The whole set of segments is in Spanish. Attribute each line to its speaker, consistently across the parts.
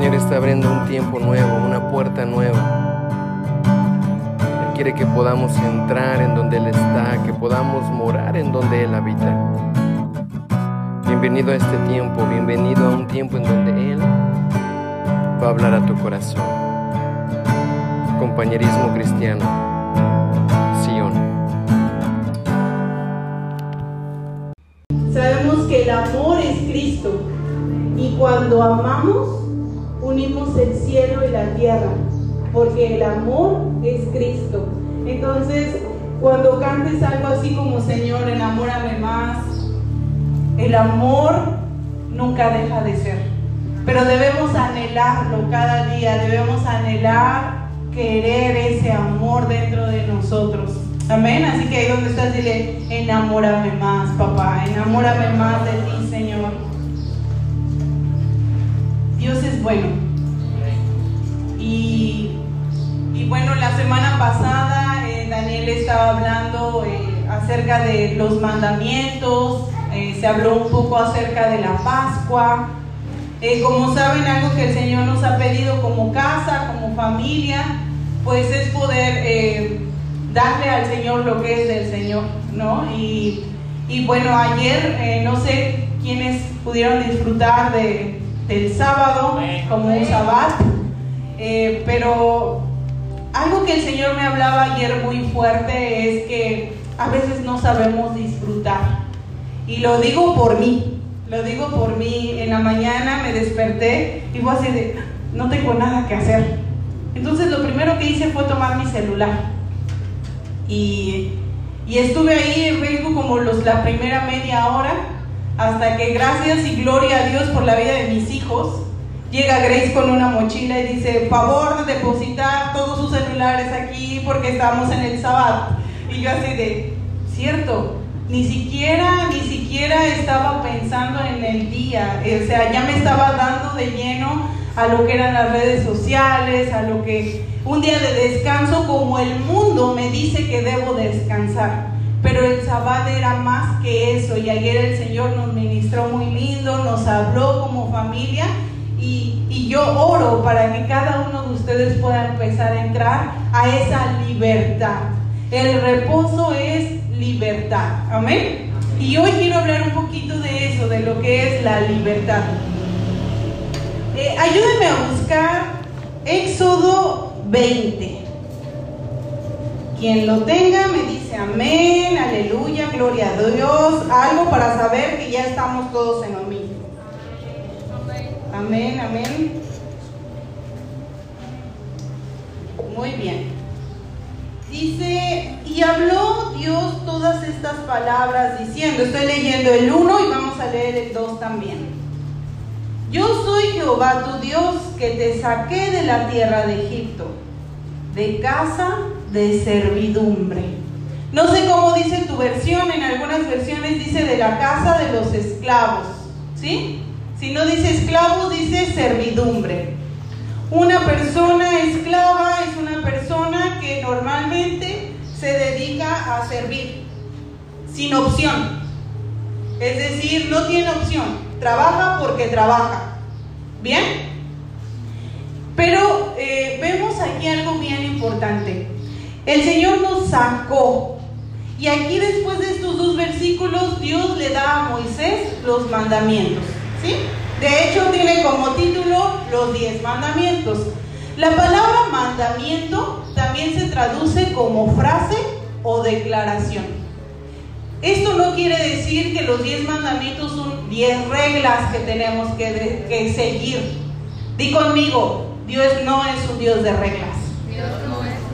Speaker 1: Señor está abriendo un tiempo nuevo, una puerta nueva. Él quiere que podamos entrar en donde Él está, que podamos morar en donde Él habita. Bienvenido a este tiempo, bienvenido a un tiempo en donde Él va a hablar a tu corazón. Compañerismo cristiano, Sion.
Speaker 2: Sabemos que el amor es Cristo y cuando amamos unimos el cielo y la tierra, porque el amor es Cristo. Entonces, cuando cantes algo así como Señor, enamórame más, el amor nunca deja de ser. Pero debemos anhelarlo cada día, debemos anhelar querer ese amor dentro de nosotros. Amén. Así que ahí donde estás, dile, enamórame más, papá, enamórame más de ti, Señor. Dios es bueno. Y, y bueno, la semana pasada eh, Daniel estaba hablando eh, acerca de los mandamientos, eh, se habló un poco acerca de la Pascua. como saben, algo que el Señor nos ha pedido como casa, como familia, pues es poder darle al Señor lo que es del Señor, ¿no? Y, y bueno, ayer, no sé quiénes pudieron disfrutar de, del sábado como un sabbat, eh, pero algo que el Señor me hablaba ayer muy fuerte es que a veces no sabemos disfrutar. Y lo digo por mí, lo digo por mí. En la mañana me desperté y fue así de, no tengo nada que hacer. Entonces lo primero que hice fue tomar mi celular. Y, y estuve ahí en Facebook como los, la primera media hora hasta que gracias y gloria a Dios por la vida de mis hijos, llega Grace con una mochila y dice, favor de depositar todos sus celulares aquí porque estamos en el sábado. Y yo así de, cierto, ni siquiera, ni siquiera estaba pensando en el día, o sea, ya me estaba dando de lleno a lo que eran las redes sociales, a lo que un día de descanso como el mundo me dice que debo descansar. Pero el sabbat era más que eso y ayer el Señor nos ministró muy lindo, nos habló como familia y, yo oro para que cada uno de ustedes pueda empezar a entrar a esa libertad. El reposo es libertad. Amén. Y hoy quiero hablar un poquito de eso, de lo que es la libertad. Eh, ayúdenme a buscar Éxodo 20. Quien lo tenga me dice amén, aleluya, gloria a Dios, algo para saber que ya estamos todos en lo mismo. Amén, amén. Muy bien. Dice, y habló Dios todas estas palabras diciendo, estoy leyendo el 1 y vamos a leer el 2 también. Yo soy Jehová tu Dios que te saqué de la tierra de Egipto, de casa de servidumbre. No sé cómo dice tu versión, en algunas versiones dice de la casa de los esclavos, ¿sí? Si no dice esclavo, dice servidumbre. Una persona esclava es una persona que normalmente se dedica a servir, sin opción. Es decir, no tiene opción, trabaja porque trabaja. ¿Bien? Pero eh, vemos aquí algo bien importante. El Señor nos sacó. Y aquí después de estos dos versículos, Dios le da a Moisés los mandamientos. ¿Sí? De hecho, tiene como título los diez mandamientos. La palabra mandamiento también se traduce como frase o declaración. Esto no quiere decir que los diez mandamientos son diez reglas que tenemos que, que seguir. Di conmigo, Dios no es un Dios de reglas. Dios no es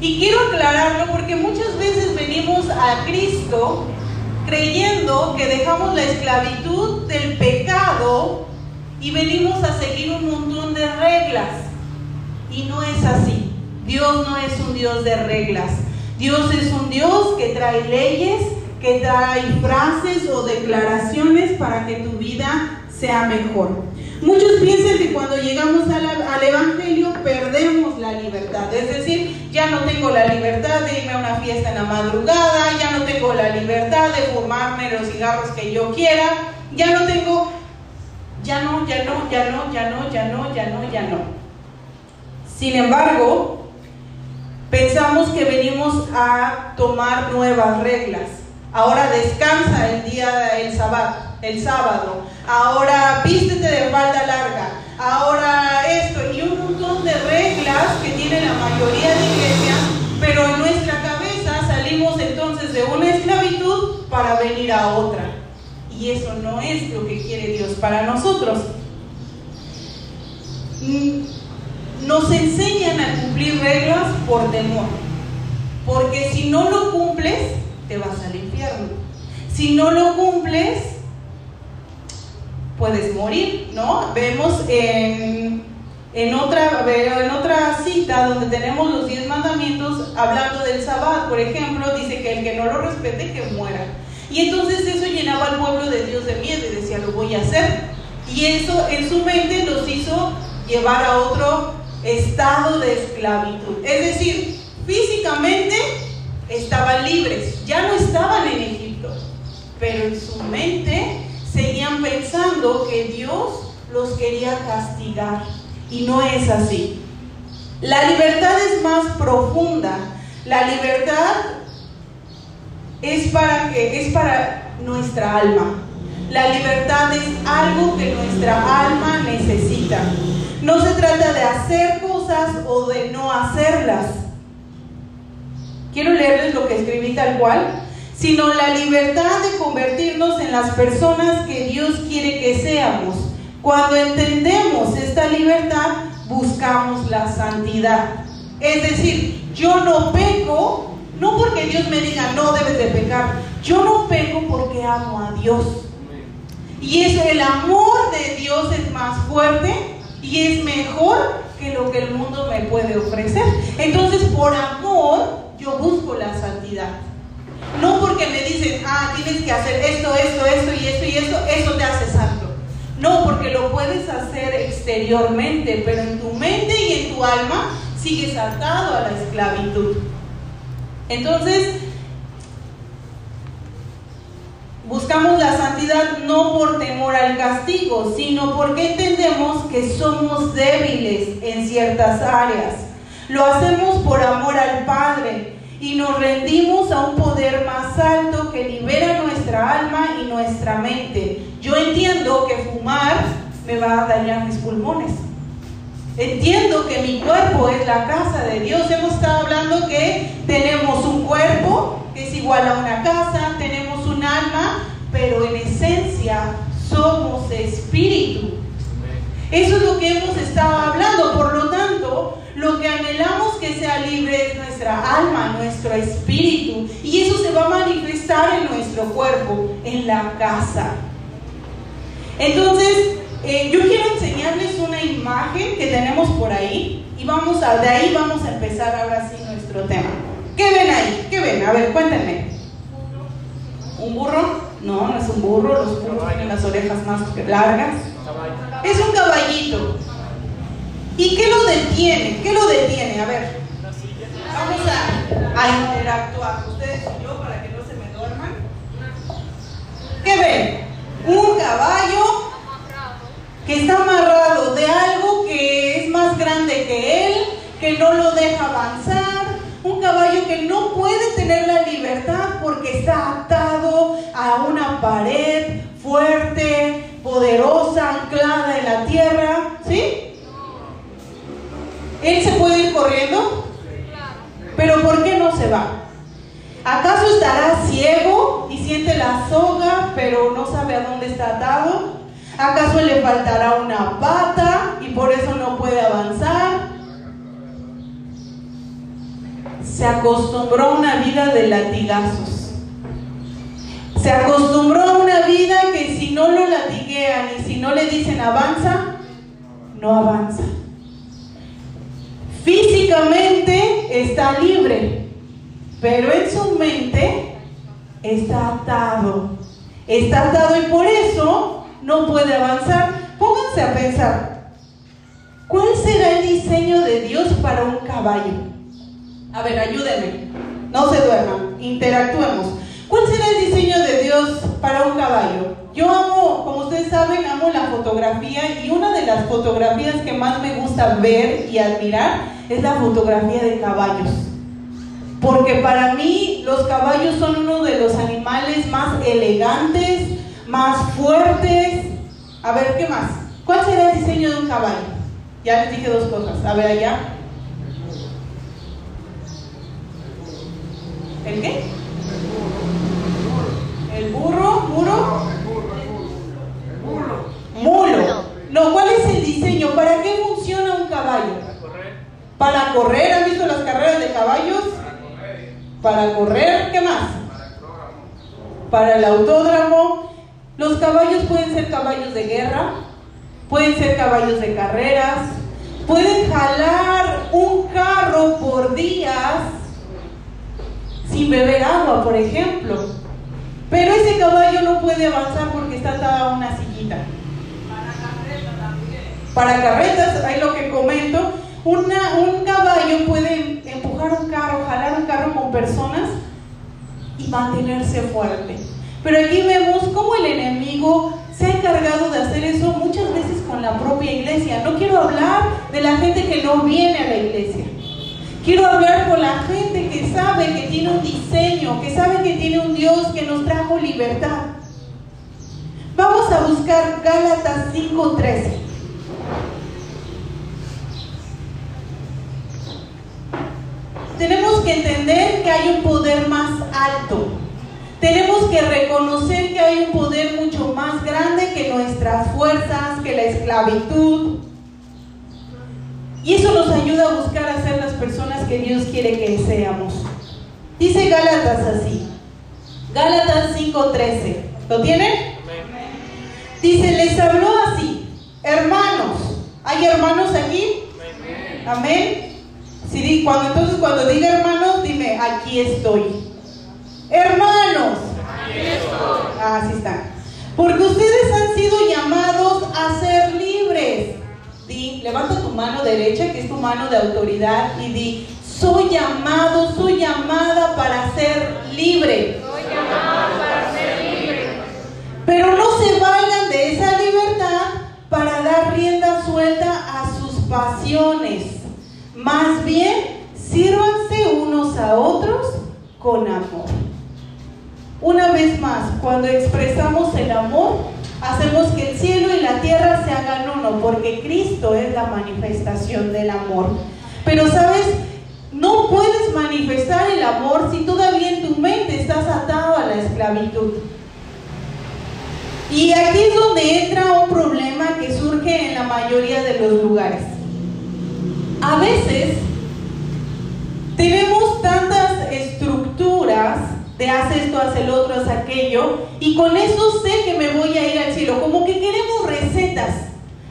Speaker 2: y quiero aclararlo porque muchas veces venimos a Cristo creyendo que dejamos la esclavitud del pecado y venimos a seguir un montón de reglas. Y no es así. Dios no es un Dios de reglas. Dios es un Dios que trae leyes, que trae frases o declaraciones para que tu vida sea mejor. Muchos piensan que cuando llegamos al Evangelio perdemos la libertad, es decir, ya no tengo la libertad de irme a una fiesta en la madrugada, ya no tengo la libertad de fumarme los cigarros que yo quiera, ya no tengo... ya no, ya no, ya no, ya no, ya no, ya no, ya no. Sin embargo, pensamos que venimos a tomar nuevas reglas. Ahora descansa el día, el sábado, el sábado. Ahora vístete de falda larga. Ahora esto y un montón de reglas que tiene la mayoría de iglesias, pero en nuestra cabeza salimos entonces de una esclavitud para venir a otra. Y eso no es lo que quiere Dios para nosotros. Mm, nos enseñan a cumplir reglas por temor. Porque si no lo cumples, te vas al infierno. Si no lo cumples, puedes morir, ¿no? Vemos en, en, otra, en otra cita donde tenemos los diez mandamientos, hablando del sabbat, por ejemplo, dice que el que no lo respete, que muera. Y entonces eso llenaba al pueblo de Dios de miedo y decía, lo voy a hacer. Y eso en su mente los hizo llevar a otro estado de esclavitud. Es decir, físicamente estaban libres, ya no estaban en Egipto, pero en su mente seguían pensando que Dios los quería castigar. Y no es así. La libertad es más profunda. La libertad es para que es para nuestra alma. La libertad es algo que nuestra alma necesita. No se trata de hacer cosas o de no hacerlas. Quiero leerles lo que escribí tal cual, sino la libertad de convertirnos en las personas que Dios quiere que seamos. Cuando entendemos esta libertad, buscamos la santidad. Es decir, yo no peco no porque Dios me diga, no debes de pecar. Yo no peco porque amo a Dios. Y eso, el amor de Dios es más fuerte y es mejor que lo que el mundo me puede ofrecer. Entonces, por amor, yo busco la santidad. No porque me dicen, ah, tienes que hacer esto, esto, esto y esto y esto, eso te hace santo. No, porque lo puedes hacer exteriormente, pero en tu mente y en tu alma sigues atado a la esclavitud. Entonces, buscamos la santidad no por temor al castigo, sino porque entendemos que somos débiles en ciertas áreas. Lo hacemos por amor al Padre y nos rendimos a un poder más alto que libera nuestra alma y nuestra mente. Yo entiendo que fumar me va a dañar mis pulmones. Entiendo que mi cuerpo es la casa de Dios. Hemos estado hablando que tenemos un cuerpo que es igual a una casa, tenemos un alma, pero en esencia somos espíritu. Eso es lo que hemos estado hablando. Por lo tanto, lo que anhelamos que sea libre es nuestra alma, nuestro espíritu. Y eso se va a manifestar en nuestro cuerpo, en la casa. Entonces, eh, yo quiero enseñarles una imagen que tenemos por ahí y vamos a, de ahí vamos a empezar ahora sí nuestro tema. ¿Qué ven ahí? ¿Qué ven? A ver, cuéntenme. ¿Un burro? No, no es un burro, los burros tienen las orejas más largas. Es un caballito. ¿Y qué lo detiene? ¿Qué lo detiene? A ver. Vamos a, interactuar ustedes y yo para que no se me duerman. ¿Qué ven? Un caballo que está amarrado de algo que es más grande que él, que no lo deja avanzar, un caballo que no puede tener la libertad porque está atado a una pared fuerte, poderosa, anclada en la tierra, ¿sí? ¿Él se puede ir corriendo? Pero ¿por qué no se va? ¿Acaso estará ciego y siente la soga, pero no sabe a dónde está atado? ¿Acaso le faltará una pata y por eso no puede avanzar? Se acostumbró a una vida de latigazos. Se acostumbró a una vida que si no lo latiguean y si no le dicen avanza, no avanza. Físicamente está libre, pero en su mente está atado. Está atado y por eso no puede avanzar. Pónganse a pensar, ¿cuál será el diseño de Dios para un caballo? A ver, ayúdenme, no se duerman, interactuemos. ¿Cuál será el diseño de Dios para un caballo? Yo amo, como ustedes saben, amo la fotografía y una de las fotografías que más me gusta ver y admirar es la fotografía de caballos. Porque para mí los caballos son uno de los animales más elegantes, más fuertes. A ver, ¿qué más? ¿Cuál será el diseño de un caballo? Ya les dije dos cosas. A ver allá. ¿El qué? ¿El burro? ¿Muro? ¿Cuál es el diseño? ¿Para qué funciona un caballo? Para correr. ¿Han visto las carreras de caballos? Para correr. ¿Qué más? Para el autódromo. Los caballos pueden ser caballos de guerra, pueden ser caballos de carreras, pueden jalar un carro por días sin beber agua, por ejemplo. Pero ese caballo no puede avanzar porque está atado a una sillita. Para carretas, ahí lo que comento, un caballo puede empujar un carro, jalar un carro con personas y mantenerse fuerte. Pero aquí vemos cómo el enemigo se ha encargado de hacer eso muchas veces con la propia iglesia. No quiero hablar de la gente que no viene a la iglesia. Quiero hablar con la gente que sabe que tiene un diseño, que sabe que tiene un Dios que nos trajo libertad. Vamos a buscar Gálatas 5:13. Tenemos que entender que hay un poder más alto. Tenemos que reconocer que hay un poder mucho más grande que nuestras fuerzas, que la esclavitud, y eso nos ayuda a buscar a ser las personas que Dios quiere que seamos. Dice Gálatas así. Gálatas 5:13. ¿Lo tienen? Dice, les habló así. Hermanos. ¿Hay hermanos aquí? Amén. Sí, cuando, entonces cuando diga hermanos, dime, aquí estoy. Hermanos. Aquí estoy. Ah, así está. Porque ustedes han sido llamados a ser libres Di, levanta tu mano derecha, que es tu mano de autoridad, y di, soy llamado, soy llamada para ser libre. Soy llamada para ser libre. Pero no se valgan de esa libertad para dar rienda suelta a sus pasiones. Más bien, sírvanse unos a otros con amor. Una vez más, cuando expresamos el amor, hacemos que el cielo y la tierra se hagan uno, porque Cristo es la manifestación del amor. Pero sabes, no puedes manifestar el amor si todavía en tu mente estás atado a la esclavitud. Y aquí es donde entra un problema que surge en la mayoría de los lugares. A veces tenemos tantas estructuras de haz esto, haz el otro, haz aquello, y con eso sé que me voy a ir al cielo. Como que queremos recetas,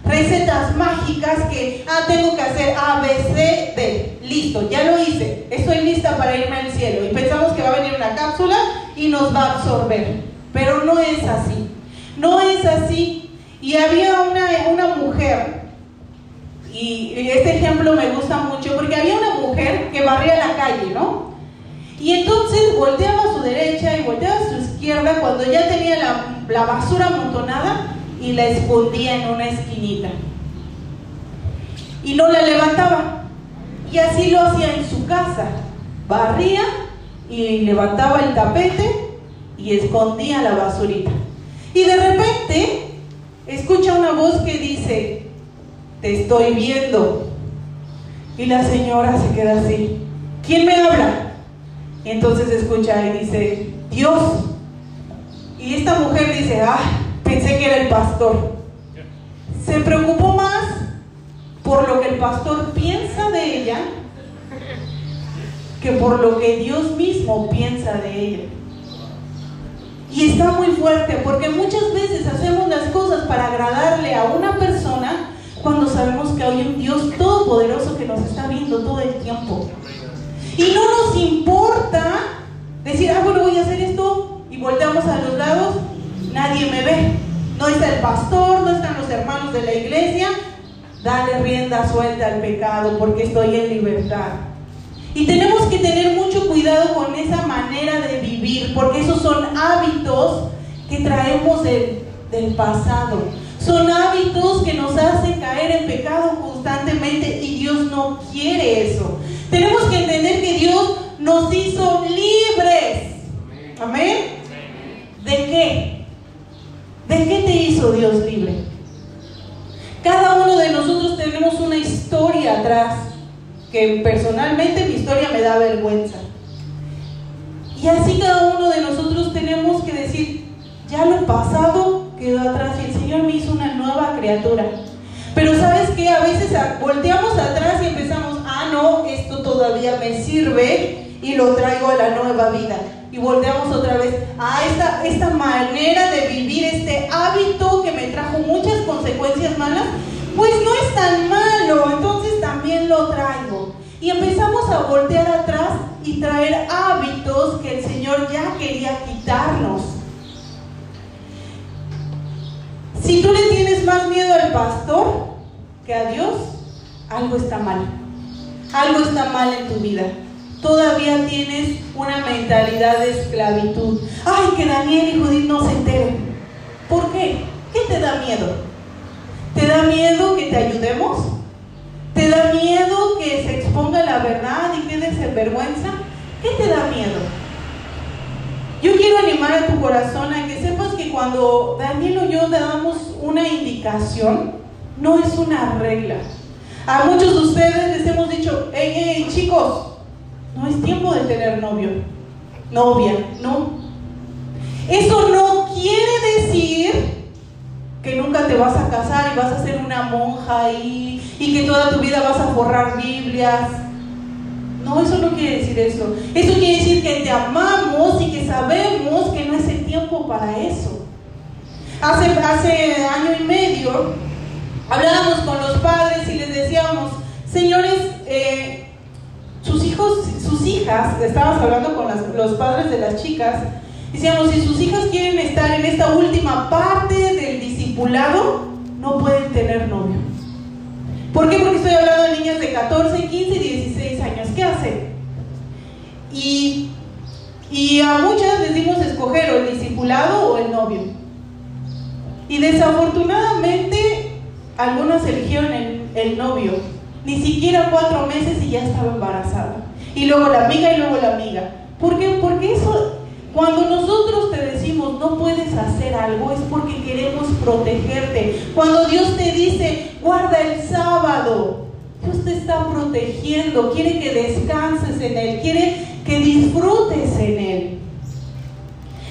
Speaker 2: recetas mágicas que, ah, tengo que hacer A, B, C, D, listo, ya lo hice, estoy lista para irme al cielo. Y pensamos que va a venir una cápsula y nos va a absorber, pero no es así, no es así. Y había una, una mujer, y este ejemplo me gusta mucho, porque había una mujer que barría la calle, ¿no? Y entonces volteaba a su derecha y volteaba a su izquierda cuando ya tenía la, basura amontonada y la escondía en una esquinita. Y no la levantaba. Y así lo hacía en su casa. Barría y levantaba el tapete y escondía la basurita. Y de repente escucha una voz que dice, te estoy viendo. Y la señora se queda así. ¿Quién me habla? entonces escucha y dice, Dios. Y esta mujer dice, ah, pensé que era el pastor. Se preocupó más por lo que el pastor piensa de ella que por lo que Dios mismo piensa de ella. Y está muy fuerte porque muchas veces hacemos las cosas para agradarle a una persona cuando sabemos que hay un Dios todopoderoso que nos está viendo todo el tiempo. Y no nos importa decir, ah, bueno, voy a hacer esto y volteamos a los lados, nadie me ve. No está el pastor, no están los hermanos de la iglesia. Dale rienda suelta al pecado porque estoy en libertad. Y tenemos que tener mucho cuidado con esa manera de vivir, porque esos son hábitos que traemos de del pasado. Son hábitos que nos hacen caer en pecado constantemente y Dios no quiere eso. Tenemos que entender que Dios nos hizo libres. Amén. ¿De qué? ¿De qué te hizo Dios libre? Cada uno de nosotros tenemos una historia atrás, que personalmente mi historia me da vergüenza. Y así cada uno de nosotros tenemos que decir, ya lo pasado quedó atrás y el Señor me hizo una nueva criatura. Pero sabes que a veces volteamos atrás y empezamos, ah, no, esto todavía me sirve y lo traigo a la nueva vida. Y volteamos otra vez a esta, esta manera de vivir, este hábito que me trajo muchas consecuencias malas, pues no es tan malo, entonces lo traigo. Y empezamos a voltear atrás y traer hábitos que el Señor ya quería quitarnos. Si tú le tienes más miedo al pastor que a Dios, algo está mal. Algo está mal en tu vida. Todavía tienes una mentalidad de esclavitud. Ay, que Daniel y Judith no se enteren. ¿Por qué? ¿Qué te da miedo? ¿Te da miedo que te ayudemos? ¿Te da miedo que se exponga la verdad y quedes en vergüenza? ¿Qué te da miedo? Yo quiero animar a tu corazón a que sepas que cuando Daniel o yo le damos una indicación, no es una regla. A muchos de ustedes les hemos dicho, hey, hey, chicos, no es tiempo de tener novio, novia, no. Eso no quiere decir que nunca te vas a casar y vas a ser una monja y, y que toda tu vida vas a forrar Biblias no, eso no quiere decir eso. Eso quiere decir que te amamos y que sabemos que no es el tiempo para eso. Hace, hace año y medio hablábamos con los padres y les decíamos, señores, eh, sus hijos, sus hijas, estábamos hablando con los padres de las chicas, decíamos, si sus hijas quieren estar en esta última parte del discipulado, no pueden tener novio. ¿Por qué? Porque estoy hablando de niñas de 14, 15 y 16 años. ¿Qué hacen? Y, y a muchas les dimos escoger o el discipulado o el novio. Y desafortunadamente algunas eligieron el, el novio. Ni siquiera cuatro meses y ya estaba embarazada. Y luego la amiga y luego la amiga. ¿Por qué? Porque eso cuando nosotros te decimos no puedes hacer algo es porque queremos protegerte. Cuando Dios te dice guarda el sábado, Dios te está protegiendo, quiere que descanses en Él, quiere que disfrutes en Él.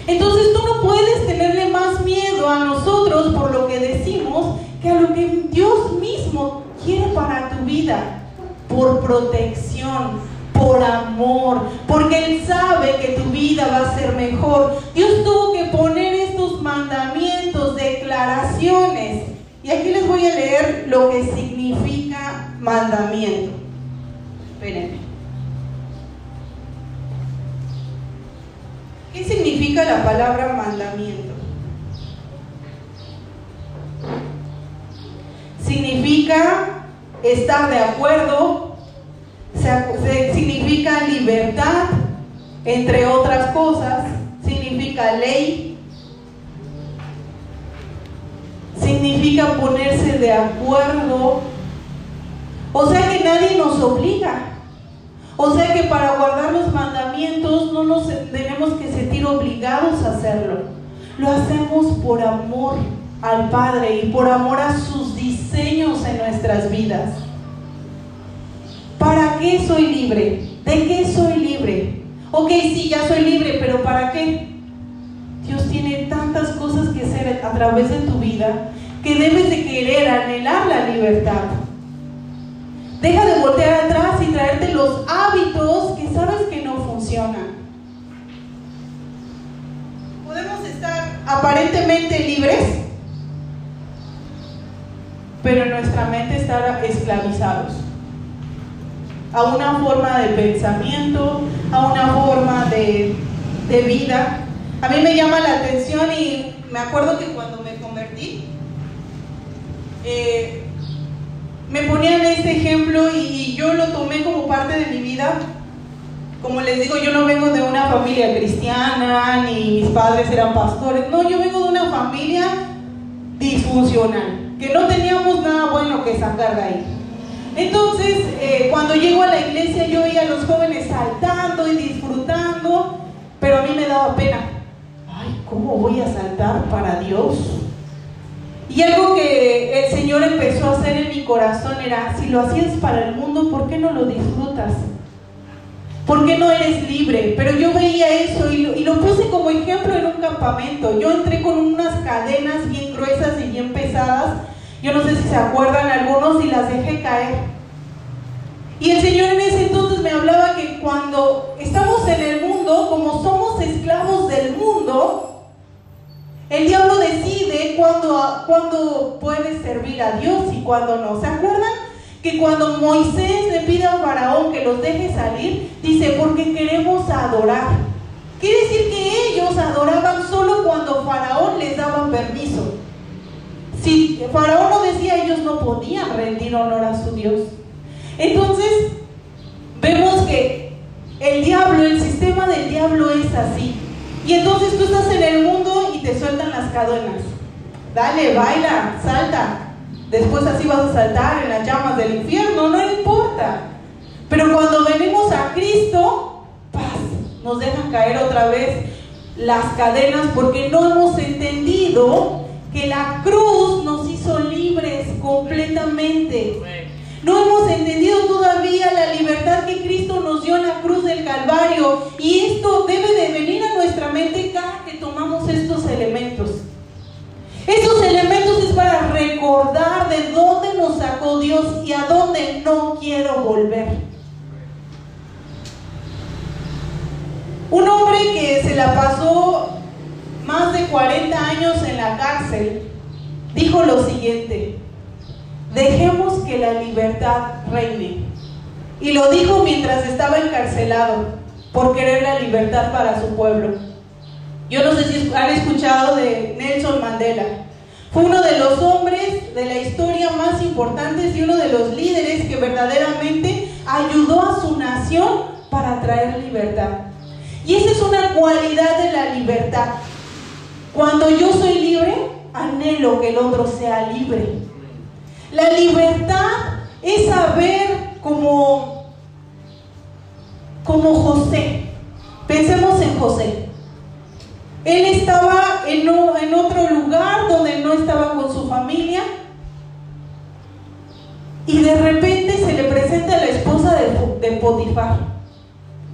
Speaker 2: Entonces tú no puedes tenerle más miedo a nosotros por lo que decimos que a lo que Dios mismo quiere para tu vida, por protección, por amor, porque Él sabe que tu vida va a ser mejor. Dios tuvo que poner estos mandamientos, declaraciones. Y aquí les voy a leer lo que significa mandamiento. Espérenme. ¿Qué significa la palabra mandamiento? Significa estar de acuerdo, significa libertad, entre otras cosas, significa ley, significa ponerse de acuerdo, o sea que nadie nos obliga. O sea que para guardar los mandamientos no nos tenemos que sentir obligados a hacerlo. Lo hacemos por amor al Padre y por amor a sus diseños en nuestras vidas. ¿Para qué soy libre? ¿De qué soy libre? Ok, sí, ya soy libre, pero ¿para qué? Dios tiene tantas cosas que hacer a través de tu vida que debes de querer, anhelar la libertad. Deja de voltear atrás y traerte los hábitos que sabes que no funcionan. Podemos estar aparentemente libres, pero nuestra mente estar esclavizados a una forma de pensamiento, a una forma de, vida. A mí me llama la atención y me acuerdo que cuando me convertí, eh, me ponían este ejemplo y, yo lo tomé como parte de mi vida. Como les digo, yo no vengo de una familia cristiana, ni mis padres eran pastores. No, yo vengo de una familia disfuncional, que no teníamos nada bueno que sacar de ahí. Entonces, eh, cuando llego a la iglesia yo veía a los jóvenes saltando y disfrutando, pero a mí me daba pena. Ay, ¿cómo voy a saltar para Dios? Y algo que el Señor empezó a hacer en mi corazón era, si lo hacías para el mundo, ¿por qué no lo disfrutas? ¿Por qué no eres libre? Pero yo veía eso y lo, y lo, puse como ejemplo en un campamento. Yo entré con unas cadenas bien gruesas y bien. Yo no sé si se acuerdan algunos y las dejé caer. Y el Señor en ese entonces me hablaba que cuando estamos en el mundo, como somos esclavos del mundo, el diablo decide cuándo, cuándo puede servir a Dios y cuándo no. ¿Se acuerdan? Que cuando Moisés le pide a Faraón que los deje salir, dice, porque queremos adorar. Quiere decir que ellos adoraban solo cuando Faraón les daba permiso. Si Faraón no decía, ellos no podían rendir honor a su Dios. Entonces, vemos que el diablo, el sistema del diablo es así. Y entonces tú estás en el mundo y te sueltan las cadenas. Dale, baila, salta. Después así vas a saltar en las llamas del infierno, no importa. Pero cuando venimos a Cristo, paz, nos dejan caer otra vez las cadenas porque no hemos entendido que la cruz nos hizo libres completamente. No hemos entendido todavía la libertad que Cristo nos dio en la cruz del Calvario y esto debe de venir a nuestra mente cada que tomamos estos elementos. Estos elementos es para recordar de dónde nos sacó Dios y a dónde no quiero volver. Un hombre que se la pasó más de 40 años en la cárcel dijo lo siguiente, Dejemos que la libertad reine. Y lo dijo mientras estaba encarcelado por querer la libertad para su pueblo. Yo no sé si han escuchado de Nelson Mandela. Fue uno de los hombres de la historia más importantes y uno de los líderes que verdaderamente ayudó a su nación para traer libertad. Y esa es una cualidad de la libertad. Cuando yo soy libre, anhelo que el otro sea libre. La libertad es saber como, como José. Pensemos en José. Él estaba en, otro lugar donde no estaba con su familia y de repente se le presenta la esposa de, de Potifar.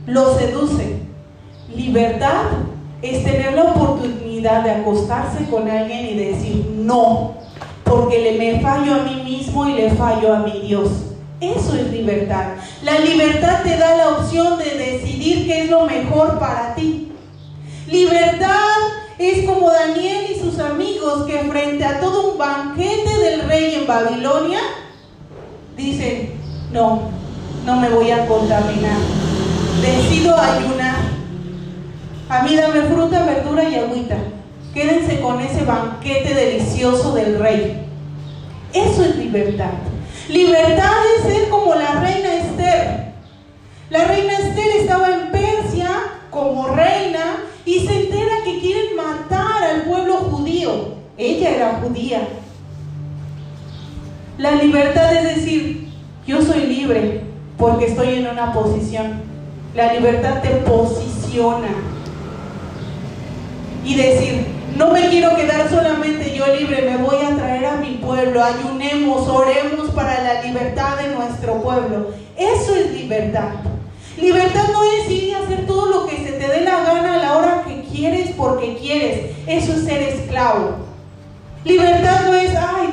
Speaker 2: Lo seduce. Libertad es tener la oportunidad de acostarse con alguien y decir no porque le me fallo a mí mismo y le fallo a mi Dios. Eso es libertad. La libertad te da la opción de decidir qué es lo mejor para ti. Libertad es como Daniel y sus amigos que frente a todo un banquete del rey en Babilonia dicen, no, no me voy a contaminar. Decido ayunar. A mí dame fruta, verdura y agüita. Quédense con ese banquete delicioso del rey. Eso es libertad. Libertad es ser como la reina Esther. La reina Esther estaba en Persia como reina y se entera que quieren matar al pueblo judío. Ella era judía. La libertad es decir, yo soy libre porque estoy en una posición. La libertad te posiciona. Y decir, no me quiero quedar solamente yo libre, me voy a traer a mi pueblo, ayunemos, oremos para la libertad de nuestro pueblo. Eso es libertad. Libertad no es ir y hacer todo lo que se te dé la gana a la hora que quieres porque quieres. Eso es ser esclavo. Libertad no es, ay,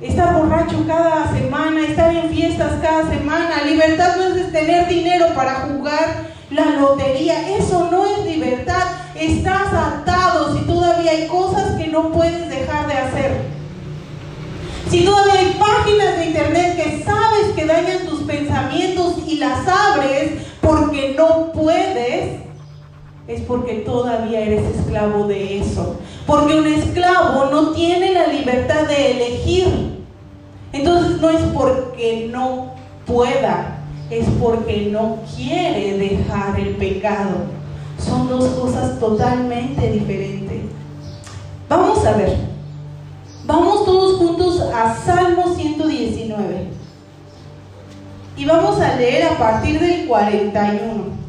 Speaker 2: estar borracho cada semana, estar en fiestas cada semana. Libertad no es tener dinero para jugar la lotería. Eso no es libertad. Estás atado si todavía hay cosas que no puedes dejar de hacer. Si todavía hay páginas de internet que sabes que dañan tus pensamientos y las abres porque no puedes, es porque todavía eres esclavo de eso. Porque un esclavo no tiene la libertad de elegir. Entonces no es porque no pueda, es porque no quiere dejar el pecado. Son dos cosas totalmente diferentes. Vamos a ver. Vamos todos juntos a Salmo 119. Y vamos a leer a partir del 41.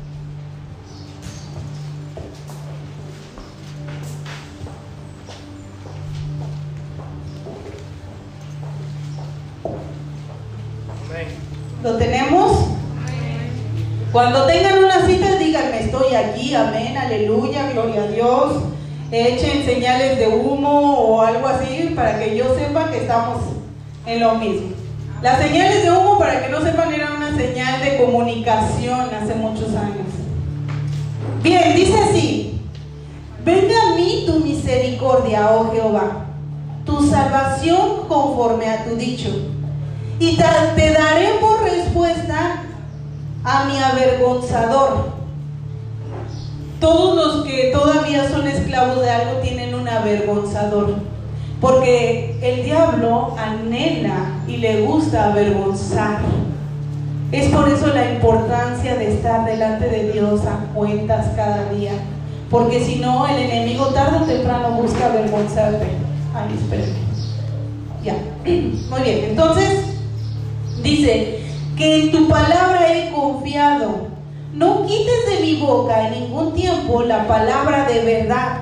Speaker 2: ¿Lo tenemos? Cuando tengan una cita, díganme, estoy aquí, amén, aleluya, gloria a Dios. Echen señales de humo o algo así para que yo sepa que estamos en lo mismo. Las señales de humo, para que no sepan, eran una señal de comunicación hace muchos años. Bien, dice así, venga a mí tu misericordia, oh Jehová, tu salvación conforme a tu dicho y te daré por respuesta a mi avergonzador. Todos los que todavía son esclavos de algo tienen un avergonzador, porque el diablo anhela y le gusta avergonzar. Es por eso la importancia de estar delante de Dios a cuentas cada día, porque si no, el enemigo tarde o temprano busca avergonzarte. Ay, espérenme. Ya. Muy bien, entonces Dice, que en tu palabra he confiado. No quites de mi boca en ningún tiempo la palabra de verdad,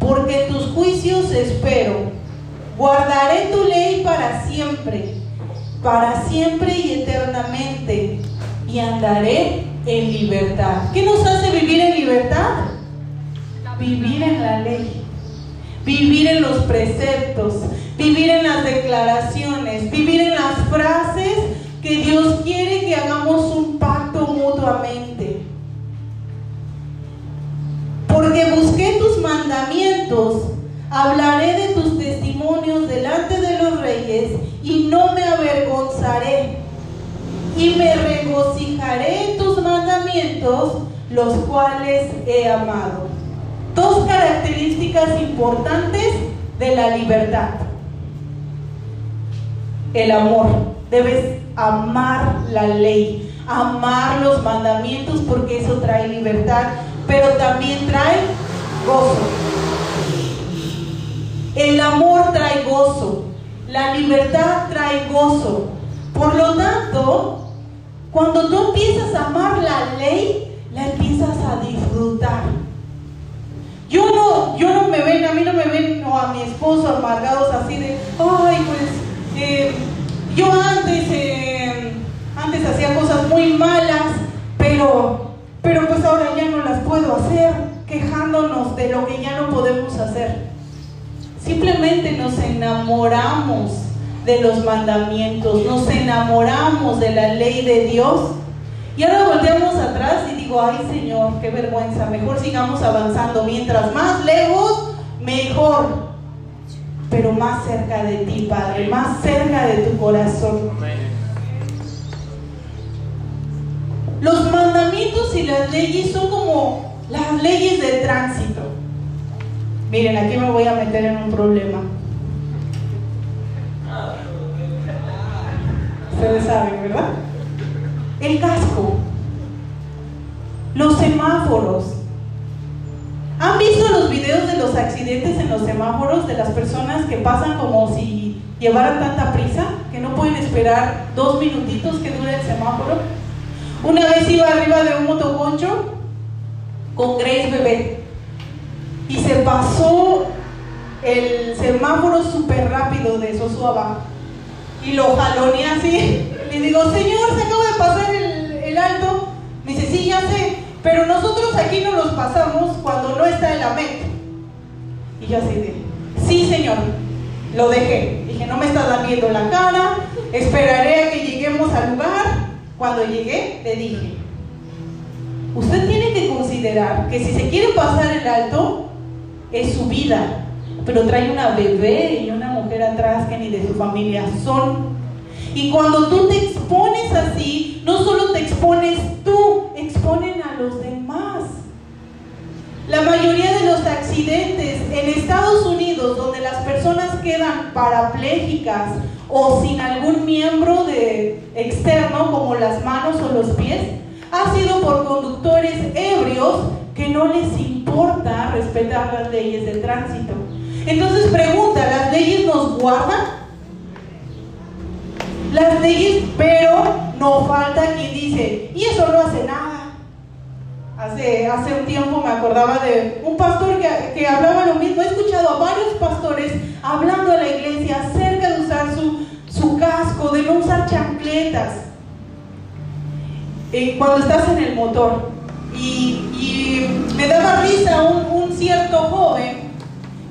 Speaker 2: porque tus juicios espero. Guardaré tu ley para siempre, para siempre y eternamente, y andaré en libertad. ¿Qué nos hace vivir en libertad? Vivir en la ley, vivir en los preceptos, vivir en las declaraciones, vivir en las frases que Dios quiere que hagamos un pacto mutuamente. Porque busqué tus mandamientos, hablaré de tus testimonios delante de los reyes y no me avergonzaré. Y me regocijaré en tus mandamientos, los cuales he amado. Dos características importantes de la libertad el amor. Debes amar la ley, amar los mandamientos porque eso trae libertad, pero también trae gozo. El amor trae gozo, la libertad trae gozo. Por lo tanto, cuando tú empiezas a amar la ley, la empiezas a disfrutar. Yo no, yo no me ven, a mí no me ven o a mi esposo amargados así de, ay, pues eh, yo antes, eh, antes hacía cosas muy malas, pero, pero pues ahora ya no las puedo hacer, quejándonos de lo que ya no podemos hacer. Simplemente nos enamoramos de los mandamientos, nos enamoramos de la ley de Dios. Y ahora volteamos atrás y digo, ay Señor, qué vergüenza, mejor sigamos avanzando. Mientras más lejos, mejor pero más cerca de ti, Padre, más cerca de tu corazón. Los mandamientos y las leyes son como las leyes de tránsito. Miren, aquí me voy a meter en un problema. Ustedes saben, ¿verdad? El casco, los semáforos, ¿Han visto los videos de los accidentes en los semáforos de las personas que pasan como si llevaran tanta prisa que no pueden esperar dos minutitos que dure el semáforo? Una vez iba arriba de un motoconcho con Grace Bebé y se pasó el semáforo súper rápido de Sosuaba y lo jaloné así. Le digo, señor, se acaba de pasar el, el alto. Me dice, sí, ya sé. Pero nosotros aquí no los pasamos cuando no está el AMET. Y yo así de, sí señor, lo dejé. Dije, no me estás viendo la cara, esperaré a que lleguemos al lugar. Cuando llegué, le dije, usted tiene que considerar que si se quiere pasar el alto, es su vida, pero trae una bebé y una mujer atrás que ni de su familia son. Y cuando tú te expones así, no solo te expones tú, exponen a los demás. La mayoría de los accidentes en Estados Unidos, donde las personas quedan parapléjicas o sin algún miembro de externo, como las manos o los pies, ha sido por conductores ebrios que no les importa respetar las leyes de tránsito. Entonces pregunta, ¿las leyes nos guardan? Las leyes, pero no falta quien dice, y eso no hace nada. Hace, hace un tiempo me acordaba de un pastor que, que hablaba lo mismo. He escuchado a varios pastores hablando a la iglesia acerca de usar su, su casco, de no usar chancletas. Eh, cuando estás en el motor. Y, y me daba risa un, un cierto joven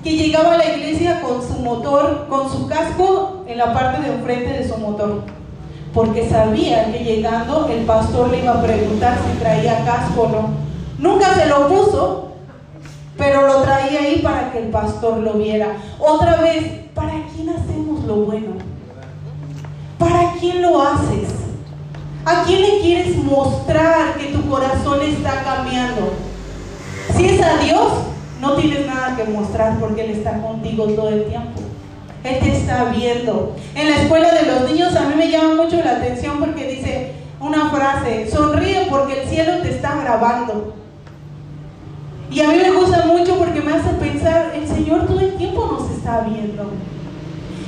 Speaker 2: que llegaba a la iglesia con su motor, con su casco en la parte de enfrente de su motor. Porque sabía que llegando el pastor le iba a preguntar si traía casco o no. Nunca se lo puso, pero lo traía ahí para que el pastor lo viera. Otra vez, ¿para quién hacemos lo bueno? ¿Para quién lo haces? ¿A quién le quieres mostrar que tu corazón está cambiando? Si es a Dios, no tienes nada que mostrar porque Él está contigo todo el tiempo. Él te está viendo. En la escuela de los niños a mí me llama mucho la atención porque dice una frase, sonríe porque el cielo te está grabando. Y a mí me gusta mucho porque me hace pensar, el Señor todo el tiempo nos está viendo.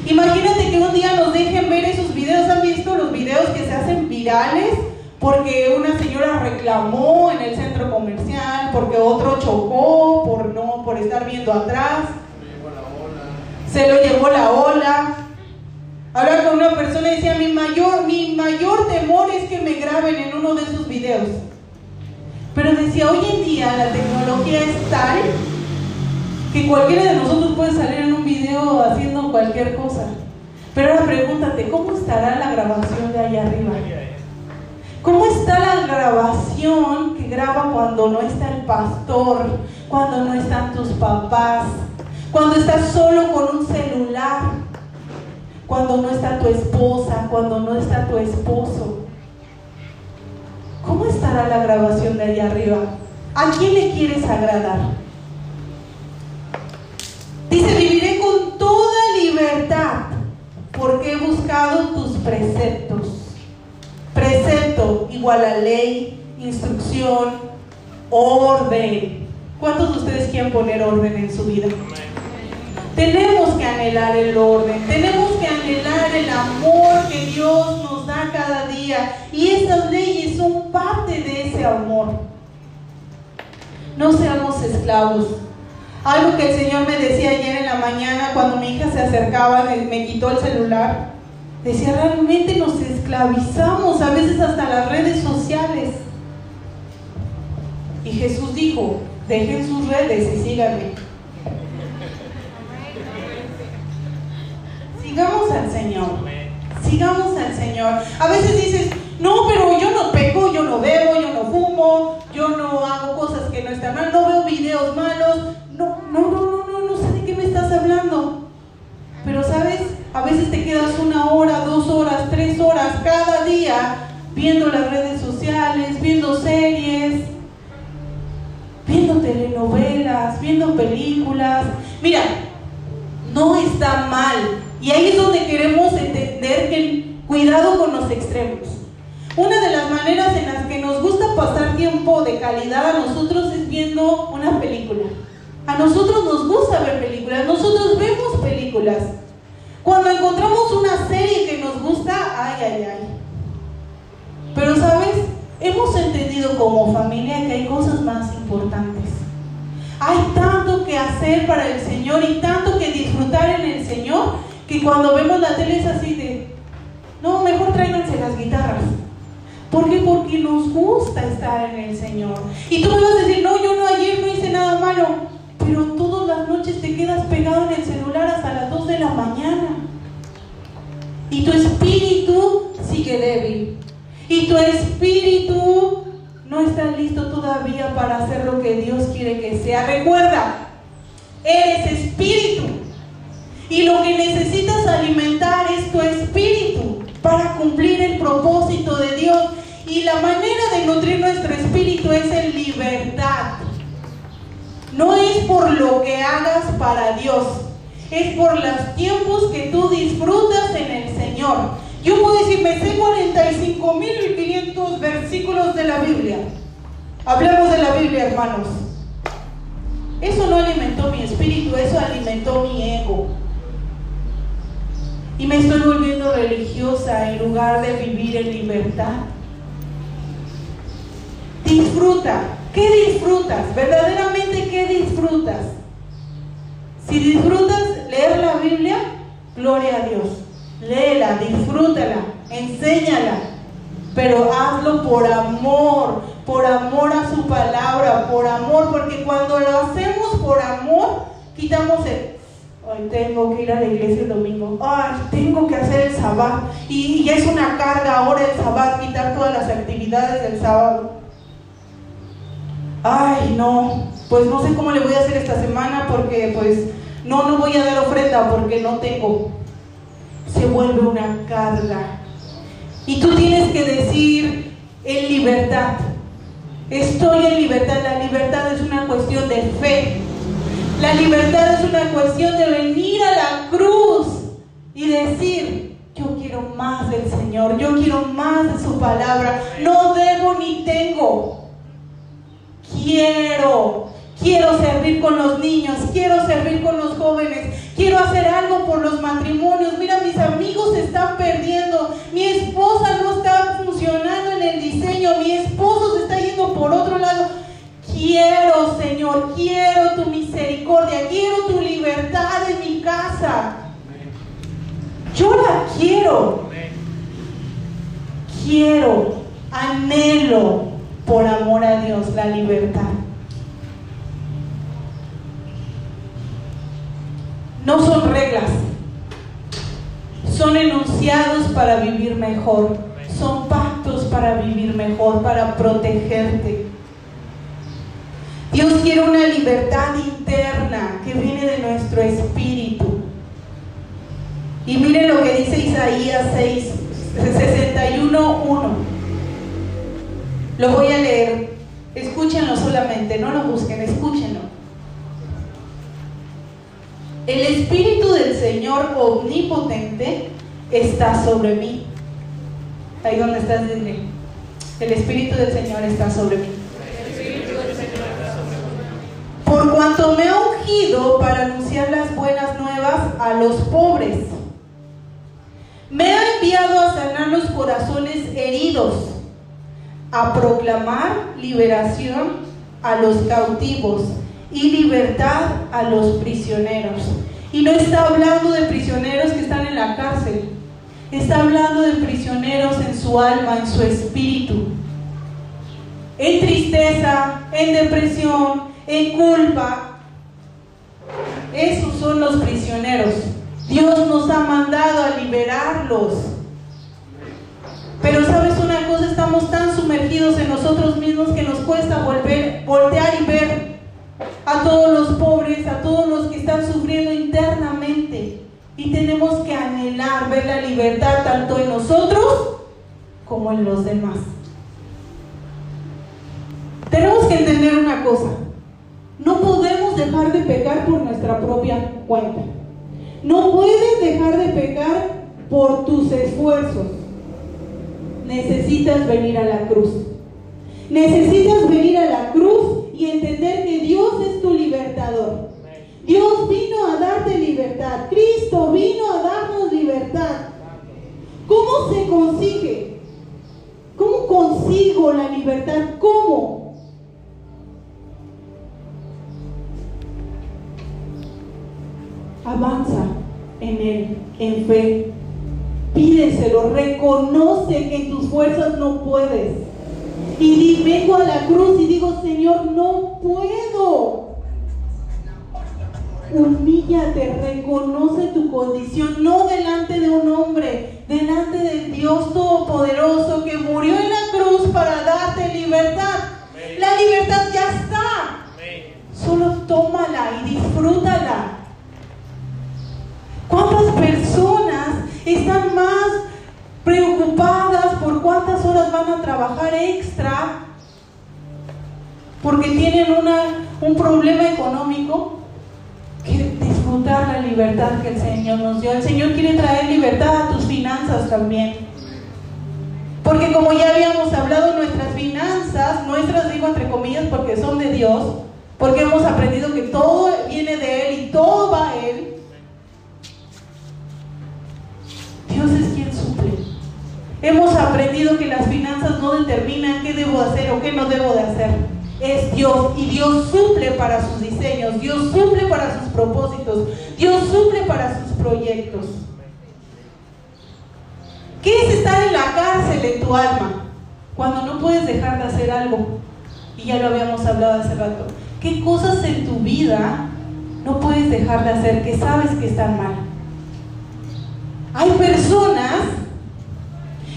Speaker 2: Imagínate que un día nos dejen ver esos videos. ¿Han visto los videos que se hacen virales? Porque una señora reclamó en el centro comercial, porque otro chocó por no, por estar viendo atrás. Se lo llevó la ola. Hablaba con una persona y decía, mi mayor, mi mayor temor es que me graben en uno de esos videos. Pero decía, hoy en día la tecnología es tal que cualquiera de nosotros puede salir en un video haciendo cualquier cosa. Pero ahora pregúntate, ¿cómo estará la grabación de allá arriba? ¿Cómo está la grabación que graba cuando no está el pastor, cuando no están tus papás, cuando estás solo con un celular, cuando no está tu esposa, cuando no está tu esposo? ¿Cómo estará la grabación de allá arriba? ¿A quién le quieres agradar? Dice, viviré con toda libertad porque he buscado tus preceptos. Precepto igual a ley, instrucción, orden. ¿Cuántos de ustedes quieren poner orden en su vida? Tenemos que anhelar el orden, tenemos que anhelar el amor que Dios nos da cada día. Y esas leyes son parte de ese amor. No seamos esclavos. Algo que el Señor me decía ayer en la mañana cuando mi hija se acercaba, me quitó el celular. Decía, realmente nos esclavizamos, a veces hasta las redes sociales. Y Jesús dijo, dejen sus redes y síganme. Sigamos al Señor. Sigamos al Señor. A veces dices, no, pero yo no peco, yo no bebo, yo no fumo, yo no hago cosas que no están mal, no veo videos malos. No, no, no, no, no, no sé de qué me estás hablando. Pero sabes, a veces te quedas una hora, dos horas, tres horas cada día viendo las redes sociales, viendo series, viendo telenovelas, viendo películas. Mira, no está mal. Y ahí es donde queremos entender que el cuidado con los extremos. Una de las maneras en las que nos gusta pasar tiempo de calidad a nosotros es viendo una película. A nosotros nos gusta ver películas, nosotros vemos películas. Cuando encontramos una serie que nos gusta, ay, ay, ay. Pero sabes, hemos entendido como familia que hay cosas más importantes. Hay tanto que hacer para el Señor y tanto que disfrutar en el Señor que cuando vemos la tele es así de, no, mejor tráiganse las guitarras. ¿Por qué? Porque nos gusta estar en el Señor. Y tú me vas a decir, no, yo no, ayer no hice nada malo. Pero todas las noches te quedas pegado en el celular hasta las 2 de la mañana. Y tu espíritu sigue débil. Y tu espíritu no está listo todavía para hacer lo que Dios quiere que sea. Recuerda, eres espíritu. Y lo que necesitas alimentar es tu espíritu para cumplir el propósito de Dios. Y la manera de nutrir nuestro espíritu es en libertad. No es por lo que hagas para Dios, es por los tiempos que tú disfrutas en el Señor. Yo puedo decir, me sé 45.500 versículos de la Biblia. Hablemos de la Biblia, hermanos. Eso no alimentó mi espíritu, eso alimentó mi ego. Y me estoy volviendo religiosa en lugar de vivir en libertad. Disfruta. ¿Qué disfrutas? Verdaderamente, ¿qué disfrutas? Si disfrutas leer la Biblia, gloria a Dios. Léela, disfrútala, enséñala. Pero hazlo por amor, por amor a su palabra, por amor, porque cuando lo hacemos por amor, quitamos el, Hoy tengo que ir a la iglesia el domingo. Ay, tengo que hacer el sábado. Y, es una carga ahora el sábado, quitar todas las actividades del sábado. Ay, no, pues no sé cómo le voy a hacer esta semana porque pues no, no voy a dar ofrenda porque no tengo. Se vuelve una carga. Y tú tienes que decir en libertad. Estoy en libertad. La libertad es una cuestión de fe. La libertad es una cuestión de venir a la cruz y decir, yo quiero más del Señor, yo quiero más de su palabra, no debo ni tengo. Quiero, quiero servir con los niños, quiero servir con los jóvenes, quiero hacer algo por los matrimonios. Mira, mis amigos se están perdiendo, mi esposa no está funcionando en el diseño, mi esposo se está yendo por otro lado Quiero, Señor, quiero tu misericordia, quiero tu libertad en mi casa. Yo la quiero. Quiero, anhelo por amor a Dios la libertad. No son reglas, son enunciados para vivir mejor, son pactos para vivir mejor, para protegerte. Dios quiere una libertad interna que viene de nuestro espíritu. Y miren lo que dice Isaías 6, 61, 1. Lo voy a leer. Escúchenlo solamente, no lo busquen, escúchenlo. El Espíritu del Señor Omnipotente está sobre mí. Ahí donde estás, dile. El Espíritu del Señor está sobre mí por cuanto me ha ungido para anunciar las buenas nuevas a los pobres. Me ha enviado a sanar los corazones heridos, a proclamar liberación a los cautivos y libertad a los prisioneros. Y no está hablando de prisioneros que están en la cárcel, está hablando de prisioneros en su alma, en su espíritu, en tristeza, en depresión, en culpa. Esos son los prisioneros. Dios nos ha mandado a liberarlos. Pero sabes una cosa, estamos tan sumergidos en nosotros mismos que nos cuesta volver, voltear y ver a todos los pobres, a todos los que están sufriendo internamente. Y tenemos que anhelar ver la libertad tanto en nosotros como en los demás. Tenemos que entender una cosa. No podemos dejar de pecar por nuestra propia cuenta. No puedes dejar de pecar por tus esfuerzos. Necesitas venir a la cruz. Necesitas venir a la cruz y entender que Dios es tu libertador. Dios vino a darte libertad. Cristo vino a darnos libertad. ¿Cómo se consigue? ¿Cómo consigo la libertad? ¿Cómo? avanza en Él, en fe. Pídeselo, reconoce que en tus fuerzas no puedes. Y vengo a la cruz y digo, Señor, no puedo. Humíllate, reconoce tu condición, no delante de un hombre, delante del Dios Todopoderoso que murió en la cruz para darte libertad. La libertad ya está. Solo tómala y disfrútala. ¿Cuántas personas están más preocupadas por cuántas horas van a trabajar extra porque tienen una, un problema económico que disfrutar la libertad que el Señor nos dio? El Señor quiere traer libertad a tus finanzas también. Porque como ya habíamos hablado, nuestras finanzas, nuestras digo entre comillas porque son de Dios, porque hemos aprendido que todo viene de Él y todo va a Él, Dios es quien suple. Hemos aprendido que las finanzas no determinan qué debo hacer o qué no debo de hacer. Es Dios y Dios suple para sus diseños, Dios suple para sus propósitos, Dios suple para sus proyectos. ¿Qué es estar en la cárcel en tu alma? Cuando no puedes dejar de hacer algo. Y ya lo habíamos hablado hace rato. ¿Qué cosas en tu vida no puedes dejar de hacer que sabes que están mal? Hay personas,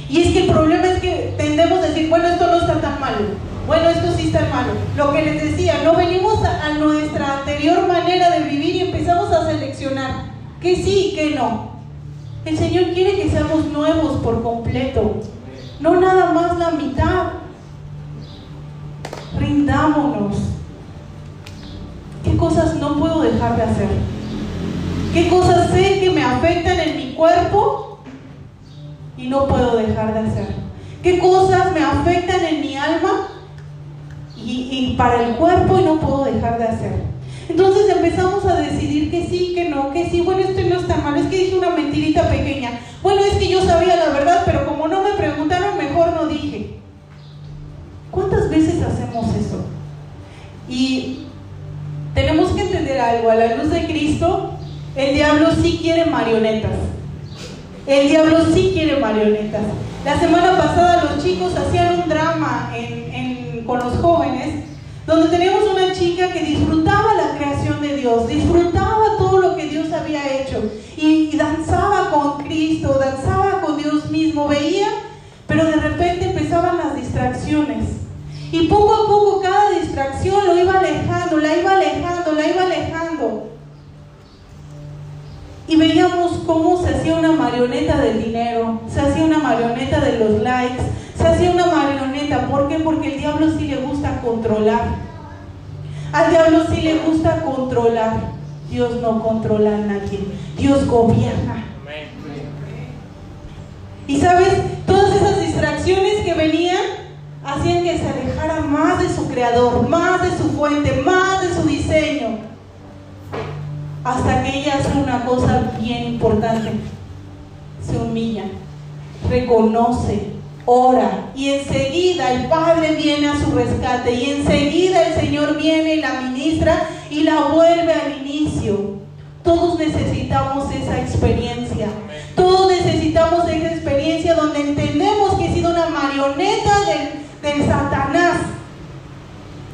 Speaker 2: y es que el problema es que tendemos a decir, bueno, esto no está tan malo, bueno, esto sí está malo. Lo que les decía, no venimos a, nuestra anterior manera de vivir y empezamos a seleccionar que sí y que no. El Señor quiere que seamos nuevos por completo, no nada más la mitad. Rindámonos. ¿Qué cosas no puedo dejar de hacer? ¿Qué cosas sé que me afectan en mi cuerpo y no puedo dejar de hacer? ¿Qué cosas me afectan en mi alma y, y para el cuerpo y no puedo dejar de hacer? Entonces empezamos a decidir que sí, que no, que sí, bueno, esto no está mal, es que dije una mentirita pequeña. Bueno, es que yo sabía la verdad, pero como no me preguntaron, mejor no dije. ¿Cuántas veces hacemos eso? Y tenemos que entender algo, a la luz de Cristo, el diablo sí quiere marionetas. El diablo sí quiere marionetas. La semana pasada los chicos hacían un drama con los jóvenes donde teníamos una chica que disfrutaba la creación de Dios, disfrutaba todo lo que Dios había hecho y, y, danzaba con Cristo, danzaba con Dios mismo, veía, pero de repente empezaban las distracciones. Y poco a poco cada distracción lo iba alejando, la iba alejando, la iba alejando. Y veíamos cómo se hacía una marioneta del dinero, se hacía una marioneta de los likes, se hacía una marioneta. ¿Por qué? Porque el diablo sí le gusta controlar. Al diablo sí le gusta controlar. Dios no controla a nadie. Dios gobierna. Y sabes, todas esas distracciones que venían hacían que se alejara más de su creador, más de su fuente, más de su diseño. Hasta que ella hace una cosa bien importante. Se humilla, reconoce, ora y enseguida el Padre viene a su rescate y enseguida el Señor viene y la ministra y la vuelve al inicio. Todos necesitamos esa experiencia. Todos necesitamos esa experiencia donde entendemos que he sido una marioneta del, Satanás.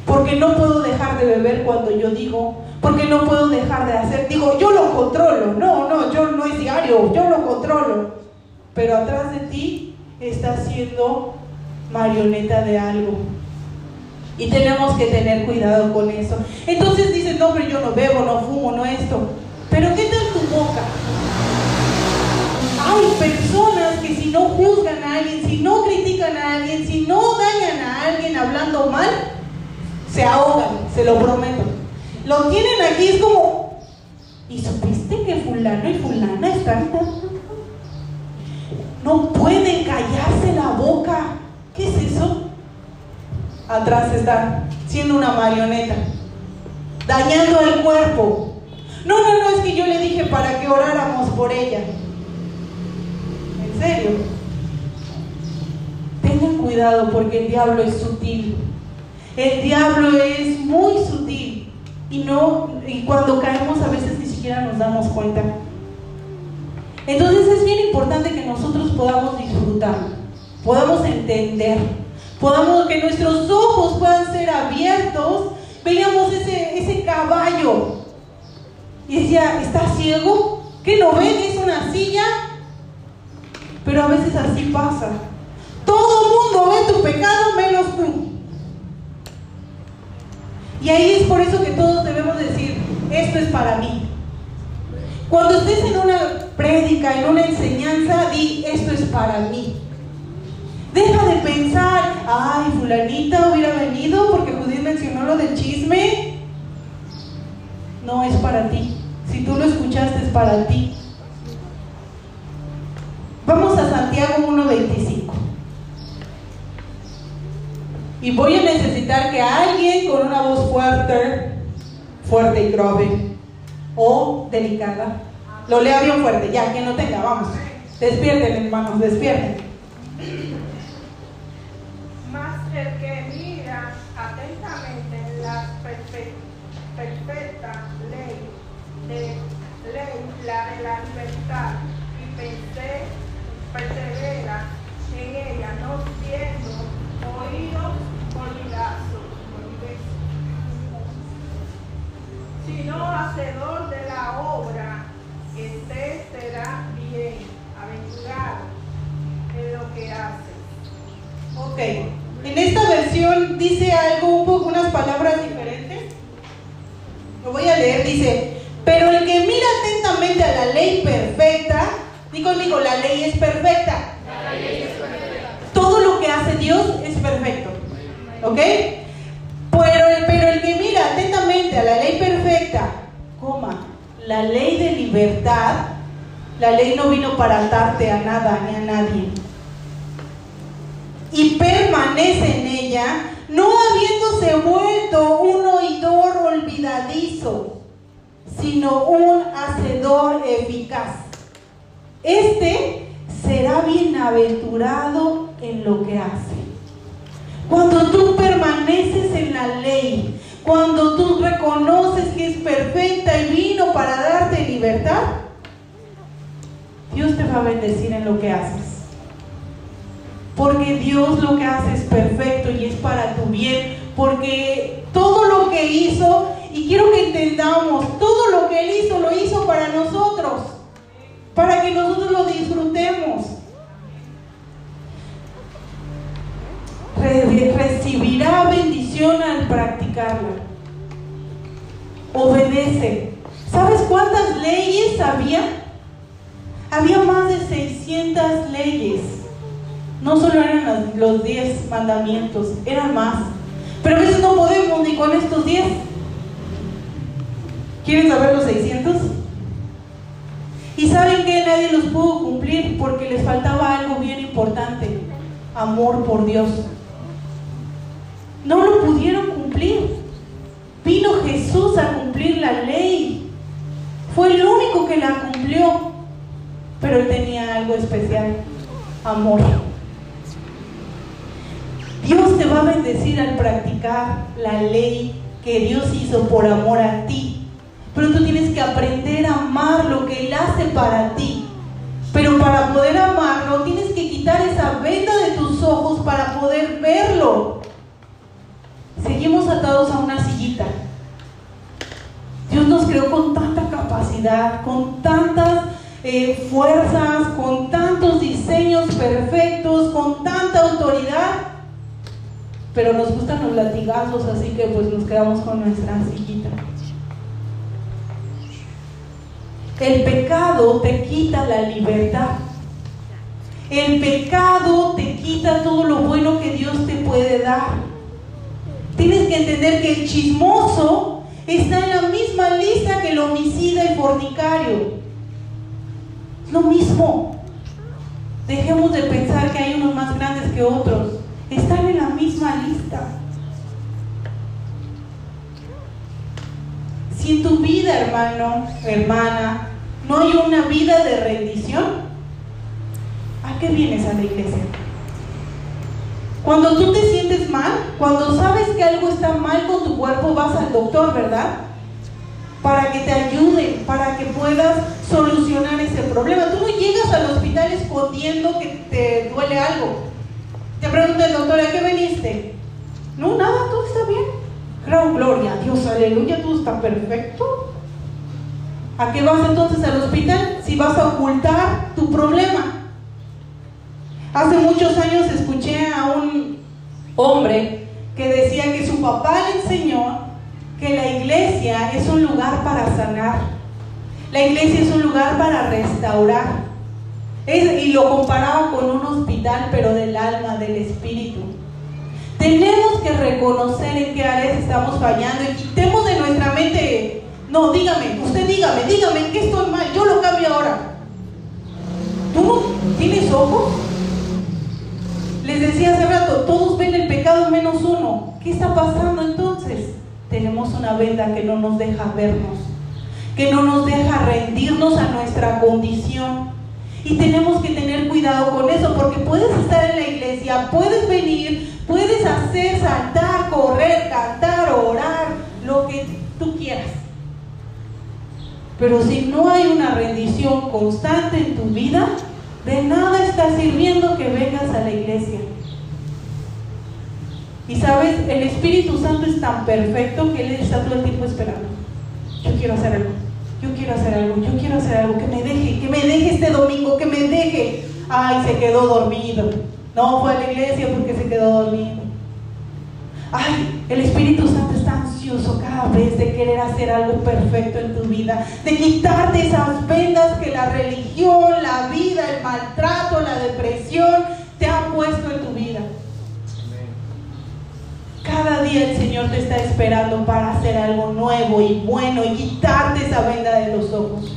Speaker 2: Porque no puedo dejar de beber cuando yo digo, porque no puedo dejar de hacer, digo, yo lo controlo. No, no, yo no es diario, yo lo controlo. Pero atrás de ti está siendo marioneta de algo. Y tenemos que tener cuidado con eso. Entonces dices, no, pero yo no bebo, no fumo, no esto. Pero ¿qué tal tu boca? Hay personas que si no juzgan a alguien, si no critican a alguien, si no dañan a alguien hablando mal, se ahogan, se lo prometo. Lo tienen aquí, es como, ¿y supiste que fulano y fulana están no pueden callarse la boca. ¿Qué es eso? Atrás están siendo una marioneta, dañando el cuerpo. No, no, no, es que yo le dije para que oráramos por ella. En serio. Tengan cuidado porque el diablo es sutil. El diablo es muy sutil. Y no, y cuando caemos a veces ni siquiera nos damos cuenta. Entonces es bien importante que nosotros podamos disfrutar, podamos entender, podamos que nuestros ojos puedan ser abiertos. Veíamos ese, ese caballo y decía, ¿está ciego? ¿Qué no ve? ¿Es una silla? Pero a veces así pasa. Todo el mundo ve tu pecado menos tú. Y ahí es por eso que todos debemos decir, esto es para mí. Cuando estés en una prédica, en una enseñanza, di, esto es para mí. Deja de pensar, ay, fulanita hubiera venido porque Judith mencionó lo del chisme. No es para ti. Si tú lo escuchaste es para ti. Vamos a Santiago 1.25. Y voy a necesitar que alguien con una voz fuerte fuerte y grave o delicada. Lo lea bien fuerte, ya, quien no tenga, vamos. Despierten, hermanos, despierten.
Speaker 3: Más el que mira atentamente la perfecta ley de ley, la de la libertad, y persevera en ella, no siendo oídos olvidazos, sino hacedor de la obra, este será bien aventurado en lo que hace.
Speaker 2: Ok, en esta versión dice algo, un poco, unas palabras diferentes. Lo voy a leer, dice, pero el que mira atentamente a la ley perfecta, di conmigo, la. La ley es perfecta. Todo lo que hace Dios es perfecto. ¿Ok? Pero, el que mira atentamente a la ley perfecta, coma, la ley de libertad, la ley no vino para atarte a nada ni a nadie. Y permanece en ella, no habiéndose vuelto un oidor olvidadizo, sino un hacedor eficaz. Este será bienaventurado en lo que hace. Cuando tú permaneces en la ley, cuando tú reconoces que es perfecta y vino para darte libertad, Dios te va a bendecir en lo que haces. Porque Dios lo que hace es perfecto y es para tu bien. Porque todo lo que hizo, y quiero que entendamos, todo lo que Él hizo lo hizo para nosotros. Para que nosotros lo disfrutemos. Recibirá bendición al practicarla. Obedece. ¿Sabes cuántas leyes había? Había más de 600 leyes. No solo eran los 10 mandamientos, eran más. Pero a veces no podemos ni con estos 10. ¿Quieren saber los 600? Y saben que nadie los pudo cumplir porque les faltaba algo bien importante, amor por Dios no lo pudieron cumplir. Vino Jesús a cumplir la ley. Fue el único que la cumplió. Pero él tenía algo especial, amor. Dios te va a bendecir al practicar la ley que Dios hizo por amor a ti. Pero tú tienes que aprender a amar lo que Él hace para ti. Pero para poder amarlo tienes que quitar esa venda de tus ojos para poder verlo seguimos atados a una sillita. Dios nos creó con tanta capacidad, con tantas eh, fuerzas, con tantos diseños perfectos, con tanta autoridad, pero nos gustan los latigazos, así que pues nos quedamos con nuestra sillita. El pecado te quita la libertad. El pecado te quita todo lo bueno que Dios te puede dar. Tienes que entender que el chismoso está en la misma lista que el homicida y fornicario. Lo mismo. Dejemos de pensar que hay unos más grandes que otros. Están en la misma lista. Si en tu vida, hermano, hermana, no hay una vida de rendición, ¿a qué vienes a la iglesia? Cuando tú te sientes mal, cuando sabes que algo está mal con tu cuerpo, vas al doctor, ¿verdad? Para que te ayude, para que puedas solucionar ese problema. Tú no llegas al hospital escondiendo que te duele algo. Te pregunta el doctor, ¿a qué veniste? No, nada, todo está bien. Gran gloria Dios, aleluya, todo está perfecto. ¿A qué vas entonces al hospital? Si vas a ocultar tu problema. Hace muchos años escuché a un hombre que decía que su papá le enseñó que la iglesia es un lugar para sanar. La iglesia es un lugar para restaurar. y lo comparaba con un hospital, pero del alma, del espíritu. Tenemos que reconocer en qué áreas estamos fallando y quitemos de nuestra mente, no, dígame, usted dígame, dígame en qué estoy mal, yo lo cambio ahora. ¿Tú tienes ojos? Les decía hace rato, todos ven el pecado menos uno. ¿Qué está pasando entonces? tenemos una venda que no nos deja vernos, que no nos deja rendirnos a nuestra condición. Y tenemos que tener cuidado con eso, porque puedes estar en la iglesia, puedes venir, puedes hacer, saltar, correr, cantar, orar, lo que tú quieras. Pero si no hay una rendición constante en tu vida, de nada está sirviendo que vengas a la iglesia. Y sabes, el Espíritu Santo es tan perfecto que Él está todo el tiempo esperando. Yo quiero hacer algo, yo quiero hacer algo, yo quiero hacer algo, que me deje, que me deje este domingo, que me deje. Ay, se quedó dormido. No fue a la iglesia porque se quedó dormido. Ay, el Espíritu Santo está ansioso cada vez de querer hacer algo perfecto en tu vida, de quitarte esas vendas que la religión, la vida, el maltrato, la depresión te han puesto en tu vida. Cada día el Señor te está esperando para hacer algo nuevo y bueno y quitarte esa venda de los ojos.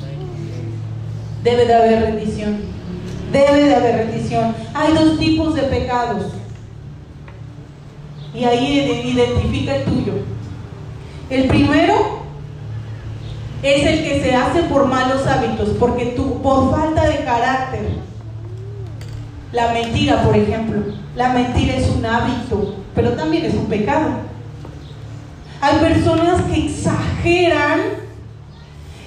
Speaker 2: Debe de haber rendición. Debe de haber rendición. Hay dos tipos de pecados. Y ahí identifica el tuyo. El primero es el que se hace por malos hábitos, porque tú, por falta de carácter. La mentira, por ejemplo. La mentira es un hábito, pero también es un pecado. Hay personas que exageran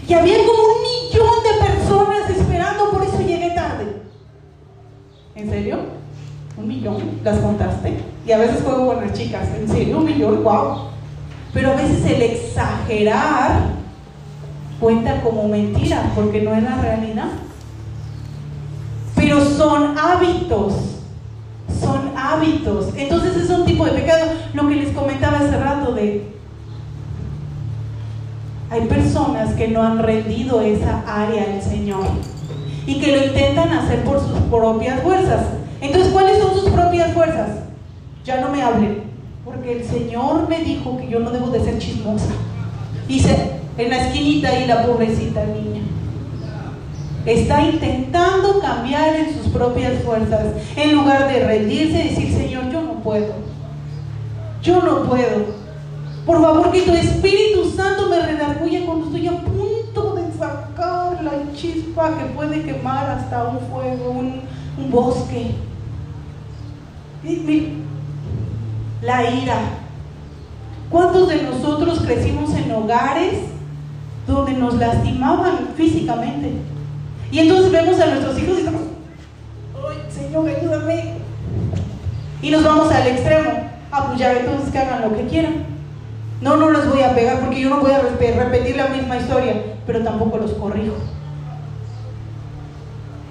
Speaker 2: y había como un millón de personas esperando, por eso llegué tarde. ¿En serio? Un millón, las contaste. Y a veces juego con las chicas, en serio, un millón, wow. Pero a veces el exagerar cuenta como mentira, porque no es la realidad. Pero son hábitos, son hábitos. Entonces es un tipo de pecado. Lo que les comentaba hace rato de... Hay personas que no han rendido esa área al Señor y que lo intentan hacer por sus propias fuerzas. Entonces, ¿cuáles son sus propias fuerzas? Ya no me hablen, porque el Señor me dijo que yo no debo de ser chismosa. Dice, en la esquinita ahí la pobrecita niña. Está intentando cambiar en sus propias fuerzas, en lugar de rendirse y decir, Señor, yo no puedo. Yo no puedo. Por favor, que tu Espíritu Santo me redarguya cuando estoy a punto de sacar la chispa que puede quemar hasta un fuego, un, un bosque. La ira. ¿Cuántos de nosotros crecimos en hogares donde nos lastimaban físicamente? Y entonces vemos a nuestros hijos y estamos, ¡ay, Señor, ayúdame! Y nos vamos al extremo. Ah, pues ya entonces que hagan lo que quieran. No, no los voy a pegar porque yo no voy a repetir la misma historia, pero tampoco los corrijo.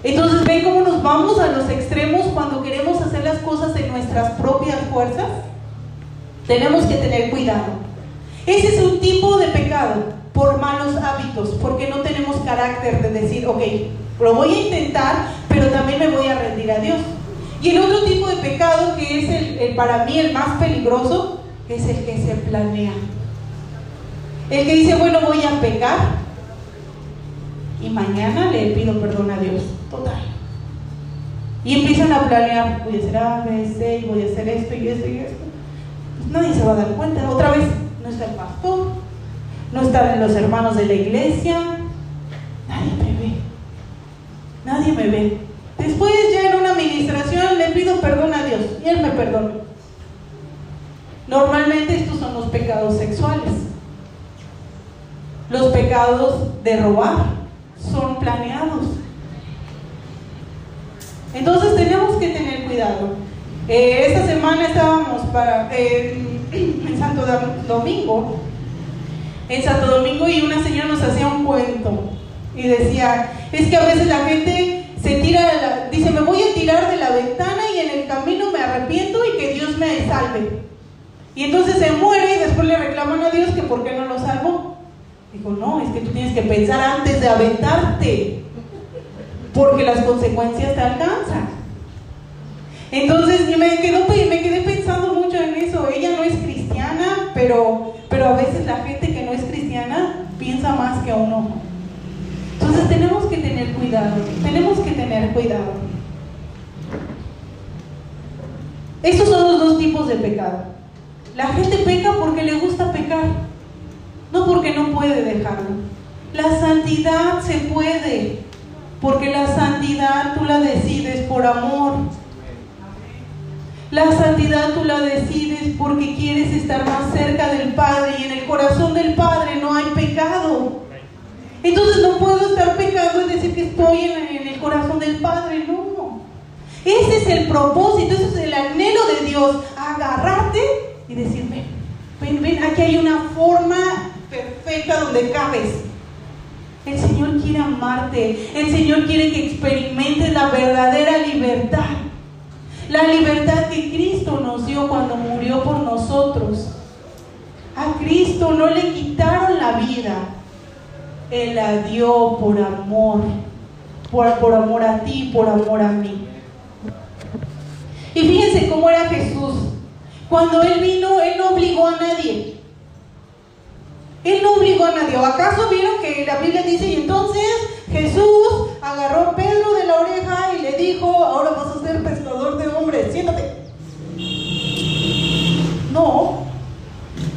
Speaker 2: Entonces, ¿ven cómo nos vamos a los extremos cuando queremos hacer las cosas en nuestras propias fuerzas? Tenemos que tener cuidado. Ese es un tipo de pecado por malos hábitos, porque no tenemos carácter de decir, ok, lo voy a intentar, pero también me voy a rendir a Dios. Y el otro tipo de pecado, que es el, para mí el más peligroso, es el que se planea. El que dice, bueno, voy a pecar y mañana le pido perdón a Dios. Total. Y empiezan a planear, voy a hacer A, B, C, y voy a hacer esto y esto y esto. Nadie se va a dar cuenta. Otra vez, no está el pastor, no están los hermanos de la iglesia, nadie me ve. Nadie me ve. Después ya en una administración le pido perdón a Dios y Él me perdona. Normalmente estos son los pecados sexuales. Los pecados de robar son planeados. Entonces tenemos que tener cuidado. Eh, esta semana estábamos para, eh, en Santo Domingo, en Santo Domingo y una señora nos hacía un cuento y decía, es que a veces la gente se tira, dice, me voy a tirar de la ventana y en el camino me arrepiento y que Dios me salve. Y entonces se muere y después le reclaman a Dios que por qué no lo salvó. Dijo, no, es que tú tienes que pensar antes de aventarte, porque las consecuencias te alcanzan. Entonces me, quedé pensando mucho en eso. Ella no es cristiana, pero, pero a veces la gente que no es cristiana piensa más que uno. Entonces tenemos que tener cuidado, tenemos que tener cuidado. Esos son los dos tipos de pecado. La gente peca porque le gusta pecar. porque no puede dejarlo. La santidad se puede, porque la santidad tú la decides por amor. La santidad tú la decides porque quieres estar más cerca del Padre y en el corazón del Padre no hay pecado. Entonces no puedo estar pecando y decir que estoy en, el corazón del Padre, no. Ese es el propósito, ese es el anhelo de Dios, agarrarte y decirme, ven, ven, aquí hay una forma perfecta donde cabes. El Señor quiere amarte, el Señor quiere que experimentes la verdadera libertad. La libertad que Cristo nos dio cuando murió por nosotros. A Cristo no le quitaron la vida. Él la dio por amor. Por, por amor a ti, por amor a mí. Y fíjense cómo era Jesús. Cuando Él vino, Él no obligó a nadie. Él no obligó a nadie. acaso vieron que la Biblia dice, y entonces Jesús agarró a Pedro de la oreja y le dijo, ahora vas a ser pescador de hombres, siéntate. No,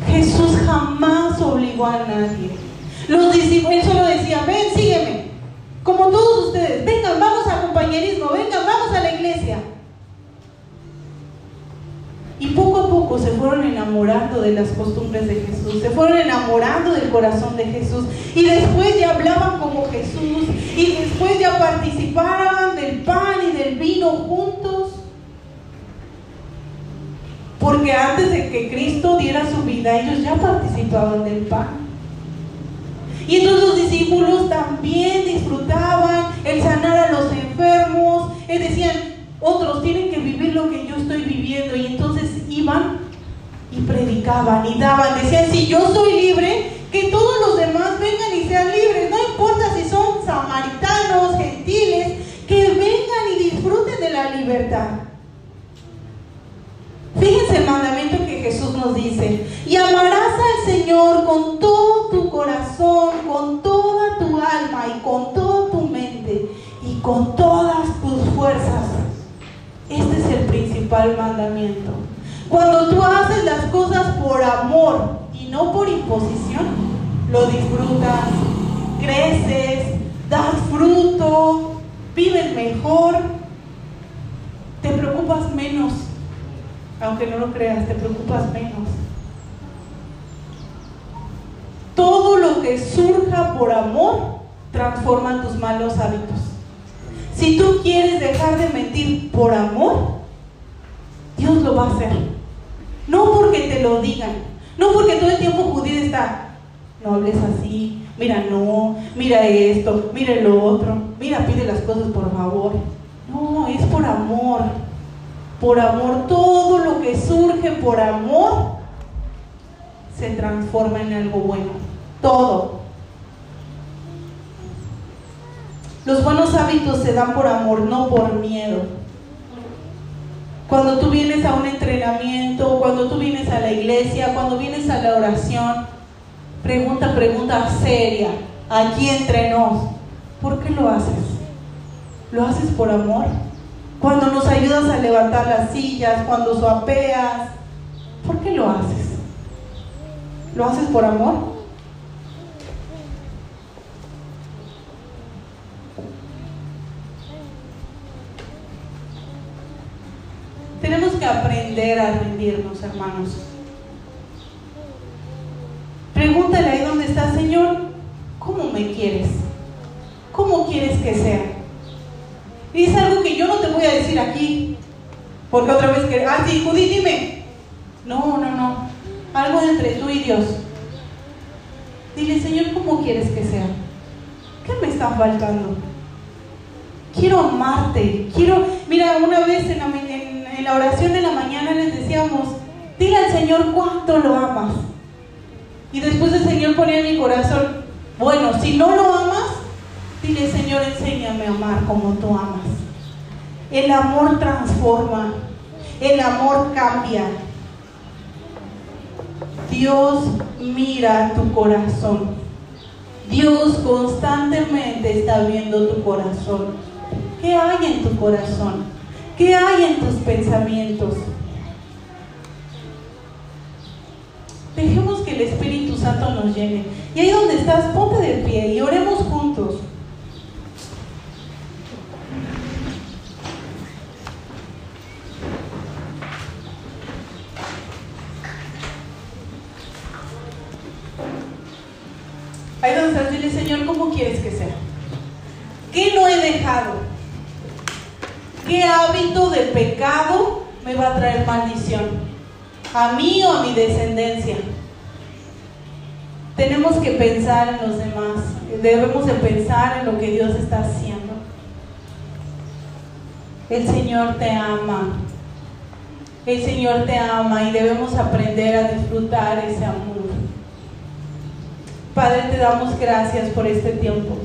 Speaker 2: Jesús jamás obligó a nadie. Los discípulos, él solo decía, ven, sígueme. Como todos ustedes, vengan, vamos a compañerismo, vengan, vamos a la iglesia. Y poco a poco se fueron enamorando de las costumbres de Jesús, se fueron enamorando del corazón de Jesús. Y después ya hablaban como Jesús, y después ya participaban del pan y del vino juntos. Porque antes de que Cristo diera su vida, ellos ya participaban del pan. Y entonces los discípulos también disfrutaban el sanar a los enfermos. Y decían, otros tienen que vivir lo que yo estoy viviendo. Y entonces iban y predicaban y daban. Decían, si yo soy libre, que todos los demás vengan y sean libres. No importa si son samaritanos, gentiles, que vengan y disfruten de la libertad. Fíjense el mandamiento que Jesús nos dice. Y amarás al Señor con todo tu corazón, con toda tu alma y con toda tu mente y con todas tus fuerzas este es el principal mandamiento. Cuando tú haces las cosas por amor y no por imposición, lo disfrutas, creces, das fruto, vives mejor, te preocupas menos. Aunque no lo creas, te preocupas menos. Todo lo que surja por amor transforma tus malos hábitos. Si tú quieres dejar de mentir por amor, Dios lo va a hacer. No porque te lo digan, no porque todo el tiempo Judith está, no hables así, mira no, mira esto, mira lo otro, mira pide las cosas por favor. No, es por amor. Por amor, todo lo que surge por amor se transforma en algo bueno. Todo. Los buenos hábitos se dan por amor, no por miedo. Cuando tú vienes a un entrenamiento, cuando tú vienes a la iglesia, cuando vienes a la oración, pregunta, pregunta seria, aquí entre nos, ¿por qué lo haces? ¿Lo haces por amor? Cuando nos ayudas a levantar las sillas, cuando suapeas, ¿por qué lo haces? ¿Lo haces por amor? Aprender a rendirnos, hermanos. Pregúntale ahí donde está, Señor, ¿cómo me quieres? ¿Cómo quieres que sea? Y es algo que yo no te voy a decir aquí, porque otra vez que, ah, sí, Judy, dime. No, no, no. Algo entre tú y Dios. Dile, Señor, ¿cómo quieres que sea? ¿Qué me está faltando? Quiero amarte. Quiero, mira, una vez en la, en la oración de la mañana les decíamos, dile al Señor cuánto lo amas. Y después el Señor ponía en mi corazón, bueno, si no lo amas, dile Señor, enséñame a amar como tú amas. El amor transforma, el amor cambia. Dios mira tu corazón. Dios constantemente está viendo tu corazón. ¿Qué hay en tu corazón? ¿Qué hay en tus pensamientos? Dejemos que el Espíritu Santo nos llene. Y ahí donde estás, ponte de pie y oremos juntos. Ahí donde estás, dile, Señor, ¿cómo quieres que sea? ¿Qué no he dejado? ¿Qué hábito de pecado me va a traer maldición? ¿A mí o a mi descendencia? Tenemos que pensar en los demás. Debemos de pensar en lo que Dios está haciendo. El Señor te ama. El Señor te ama y debemos aprender a disfrutar ese amor. Padre, te damos gracias por este tiempo.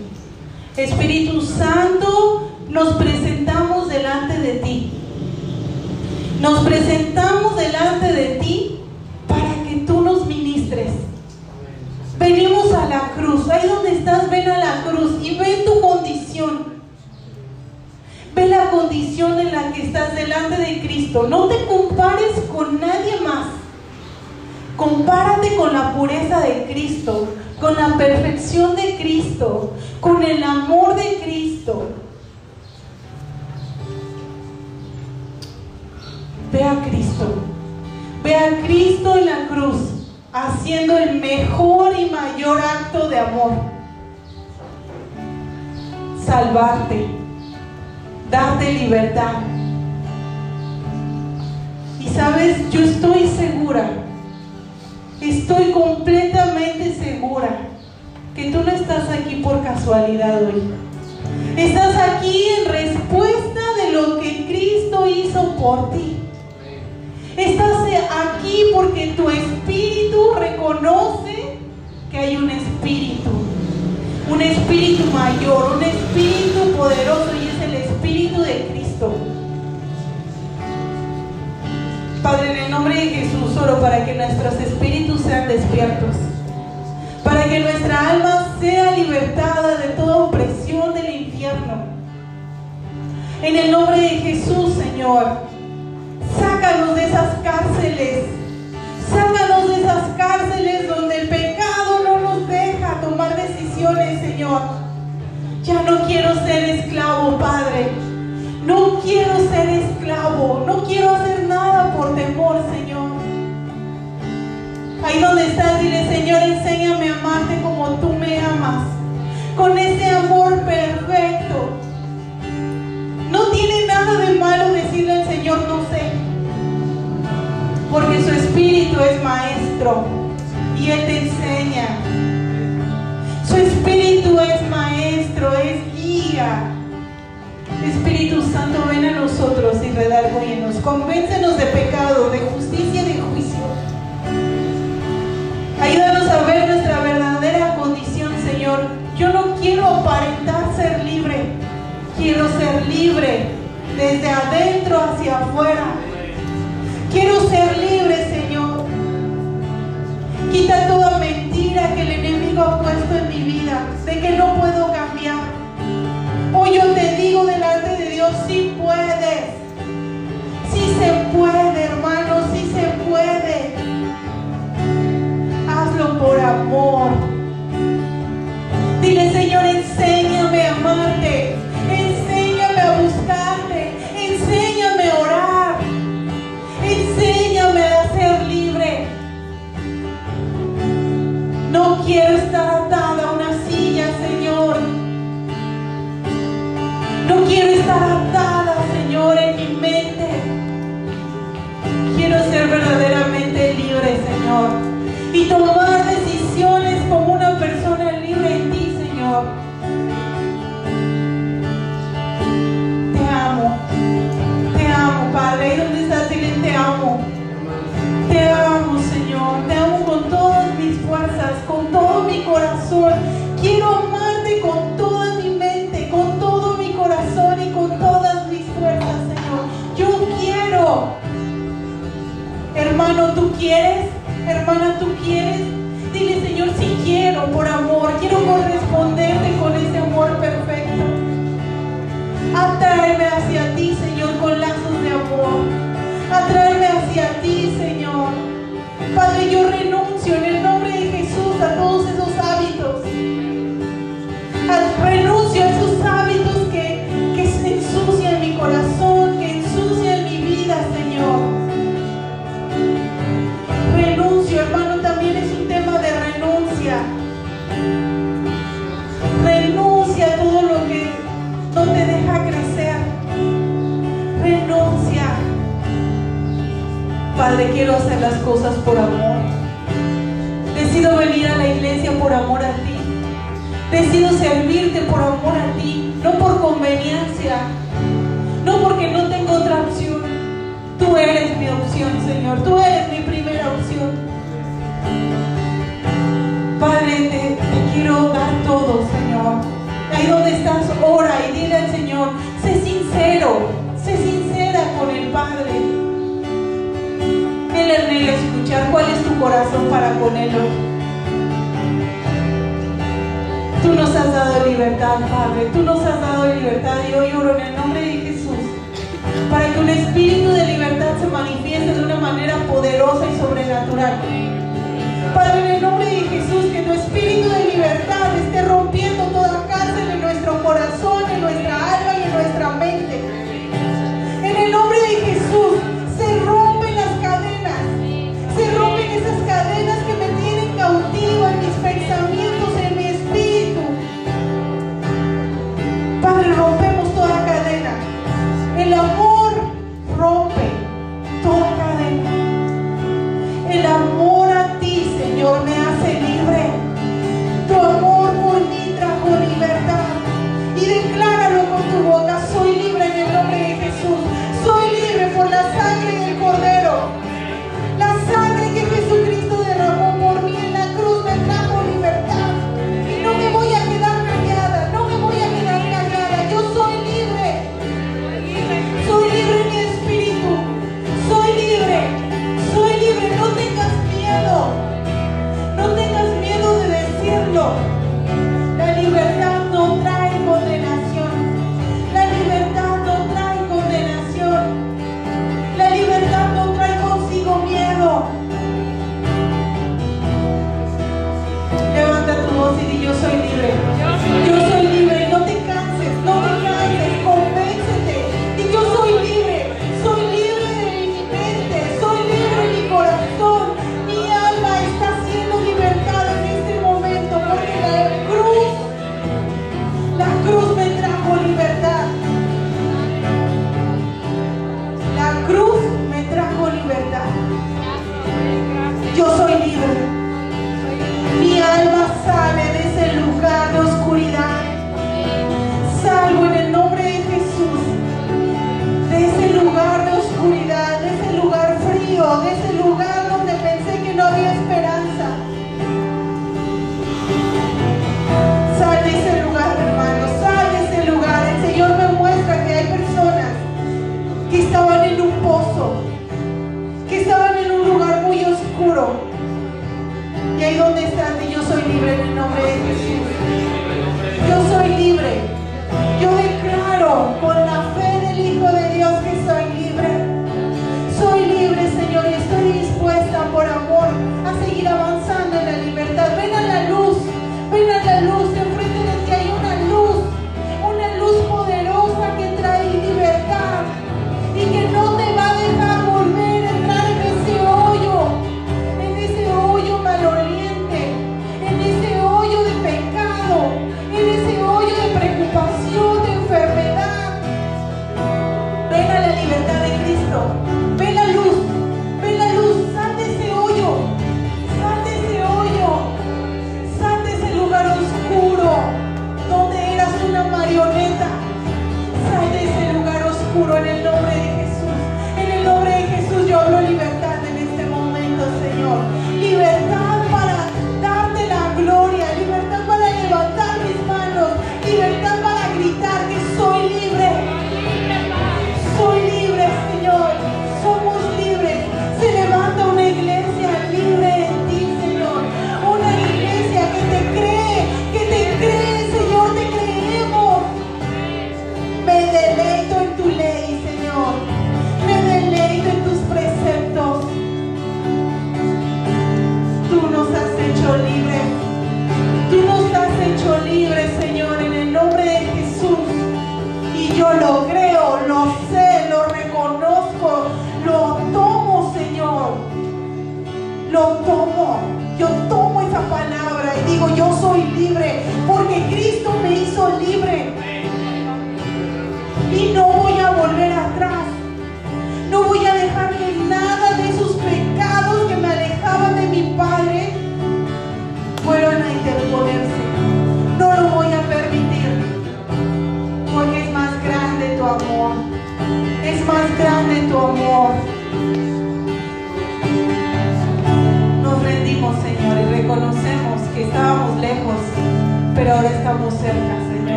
Speaker 2: Espíritu Santo, nos presentamos delante de ti. Nos presentamos delante de ti para que tú nos ministres. Venimos a la cruz. Ahí donde estás, ven a la cruz y ve tu condición. Ve la condición en la que estás delante de Cristo. No te compares con nadie más. Compárate con la pureza de Cristo, con la perfección de Cristo, con el amor de Cristo. Ve a Cristo. Ve a Cristo en la cruz haciendo el mejor y mayor acto de amor. Salvarte, darte libertad. Y sabes, yo estoy segura, estoy completamente segura que tú no estás aquí por casualidad hoy. Estás aquí en respuesta de lo que Cristo hizo por ti. Estás aquí porque tu espíritu reconoce que hay un espíritu, un espíritu mayor, un espíritu poderoso y es el espíritu de Cristo. Padre, en el nombre de Jesús oro para que nuestros espíritus sean despiertos, para que nuestra alma sea libertada de toda opresión del infierno. En el nombre de Jesús, Señor, sácanos de esas cárceles, sácanos de esas cárceles donde el pecado no nos deja tomar decisiones, Señor. Ya no quiero ser esclavo, Padre. No quiero ser esclavo, no quiero hacer nada por temor, Señor. Ahí donde estás, dile, Señor, enséñame a amarte como tú me amas, con ese amor perfecto. Porque su espíritu es maestro y Él te enseña. Su espíritu es maestro, es guía. Espíritu Santo, ven a nosotros y redargúyenos. Convéncenos de pecado, de justicia y de juicio. Ayúdanos a ver nuestra verdadera condición, Señor. Yo no quiero aparentar ser libre. Quiero ser libre desde adentro hacia afuera. Quiero ser libre, Señor. Quita toda mentira que el enemigo ha puesto en mi vida, de que no puedo cambiar. Hoy yo te digo delante de Dios, sí puedes. Sí se puede, hermano, sí se puede. Hazlo por amor. Dile, Señor, enséñame a amarte. El amor a ti, Señor,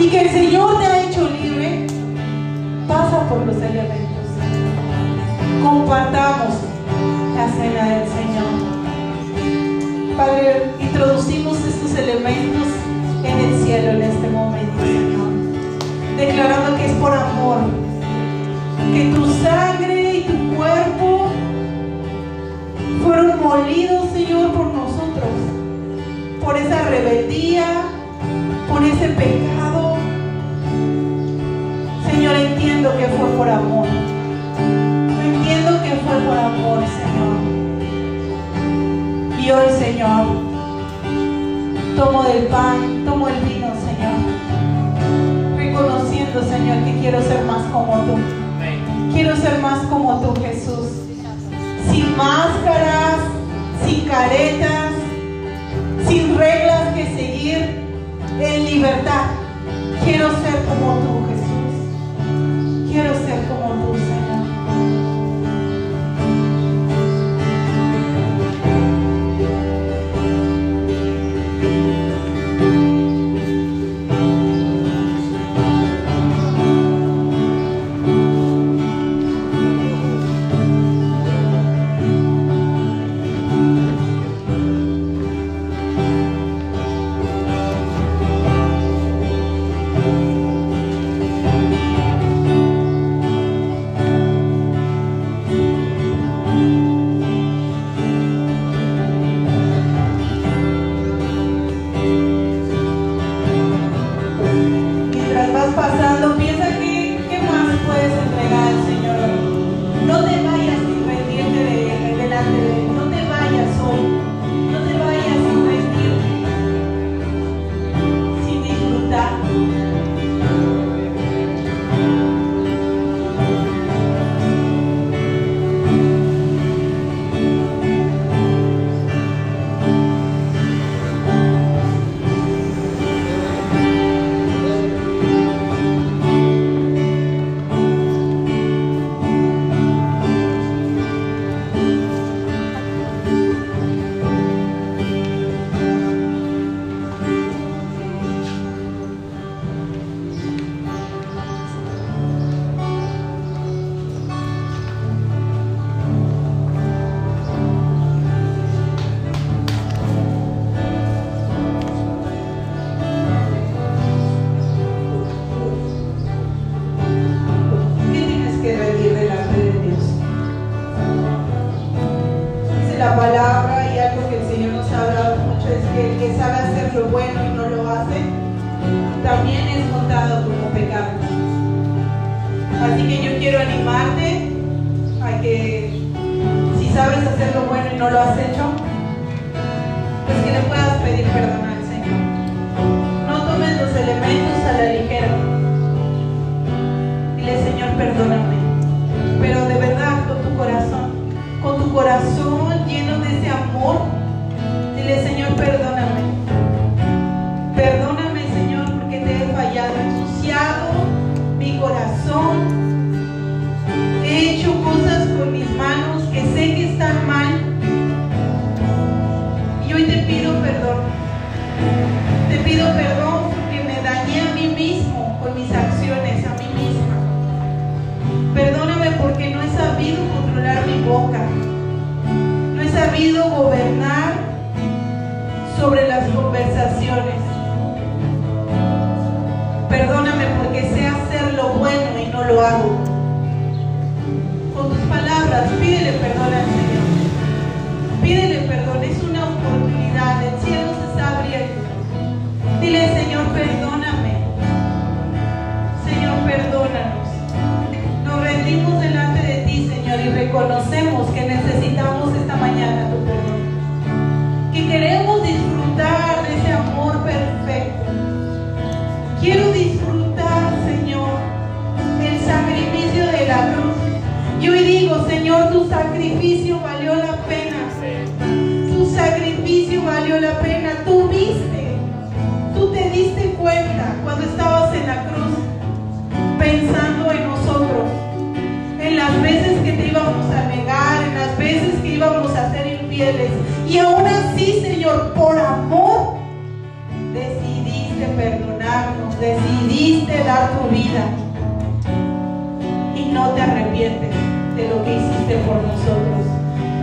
Speaker 2: y que el Señor te ha hecho libre, pasa por los elementos. Compartamos la cena del Señor. Padre, introducimos estos elementos en el cielo en este momento, Señor. Declarando que es por amor, que tu sangre y tu cuerpo fueron molidos, Señor, por nosotros, por esa rebeldía, por ese pecado Señor, entiendo que fue por amor. Entiendo que fue por amor, Señor. Y hoy, Señor, tomo del pan, tomo el vino, Señor. Reconociendo, Señor, que quiero ser más como tú. Quiero ser más como tú, Jesús. Sin máscaras, sin caretas, sin reglas que seguir, en libertad. Quiero ser como tú, Jesús. Quiero ser como tú, Señor.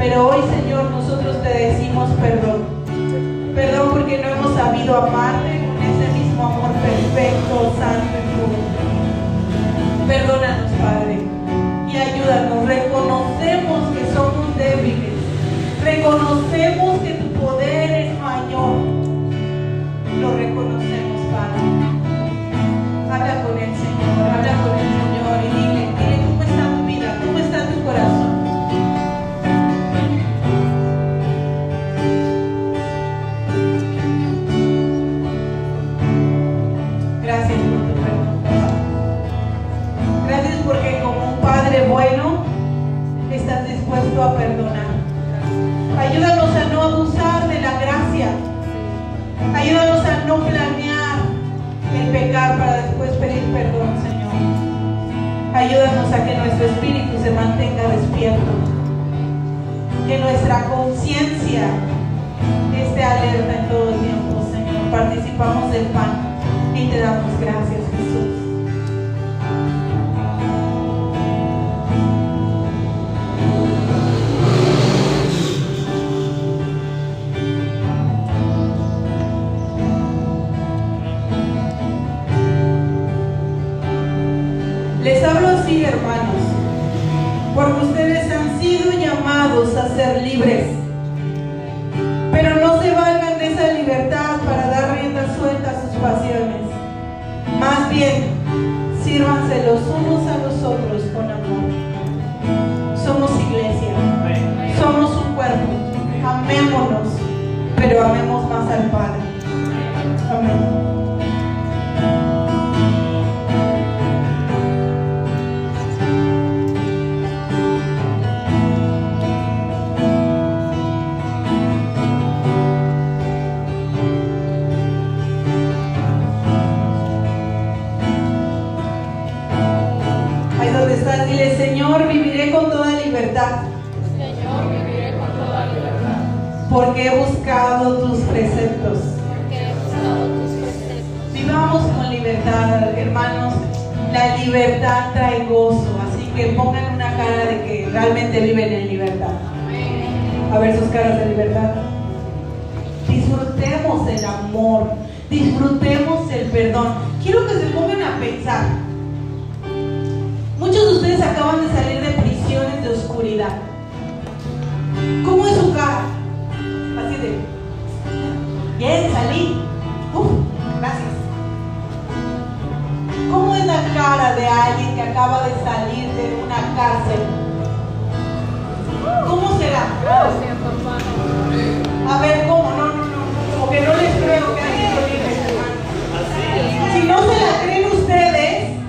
Speaker 2: Pero hoy, Señor, nosotros te decimos perdón. Perdón porque no hemos sabido amarte con ese mismo amor perfecto, santo Ayúdanos a que nuestro espíritu se mantenga despierto. Que nuestra conciencia esté alerta en todo tiempo, Señor. Participamos del pan y te damos gracias, a ser libres. Pero no se valgan de esa libertad para dar rienda suelta a sus pasiones. Más bien, sírvanse los unos a los otros con amor. Somos iglesia, somos un cuerpo. Amémonos, pero amemos más al Padre. Amén. Libertad trae gozo, así que pongan una cara de que realmente viven en libertad. A ver sus caras de libertad. Disfrutemos el amor, disfrutemos el perdón. Quiero que se pongan a pensar. Muchos de ustedes acaban de salir de prisiones de oscuridad. ¿Cómo es su cara? Así de, bien, salí. Uf. ¿Cómo es la cara de alguien que acaba de salir de una cárcel? ¿Cómo será? A ver, ¿cómo? No, no, no. Como que no les creo que alguien lo diga. Si no se la creen ustedes,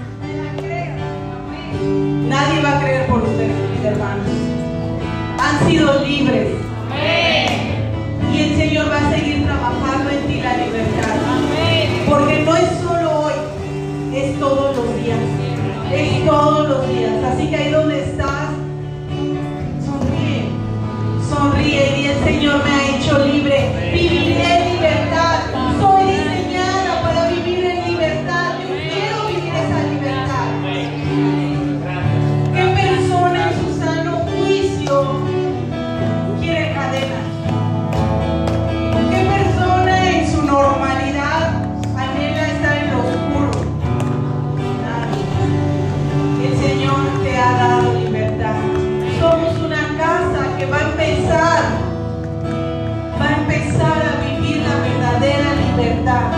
Speaker 2: nadie va a creer por ustedes, mis hermanos. Han sido libres. Y el Señor va a seguir trabajando en ti la libertad. Porque es todos los días. Es todos los días. Así que ahí donde estás, sonríe. Sonríe y el Señor me ha hecho libre. Empezar, va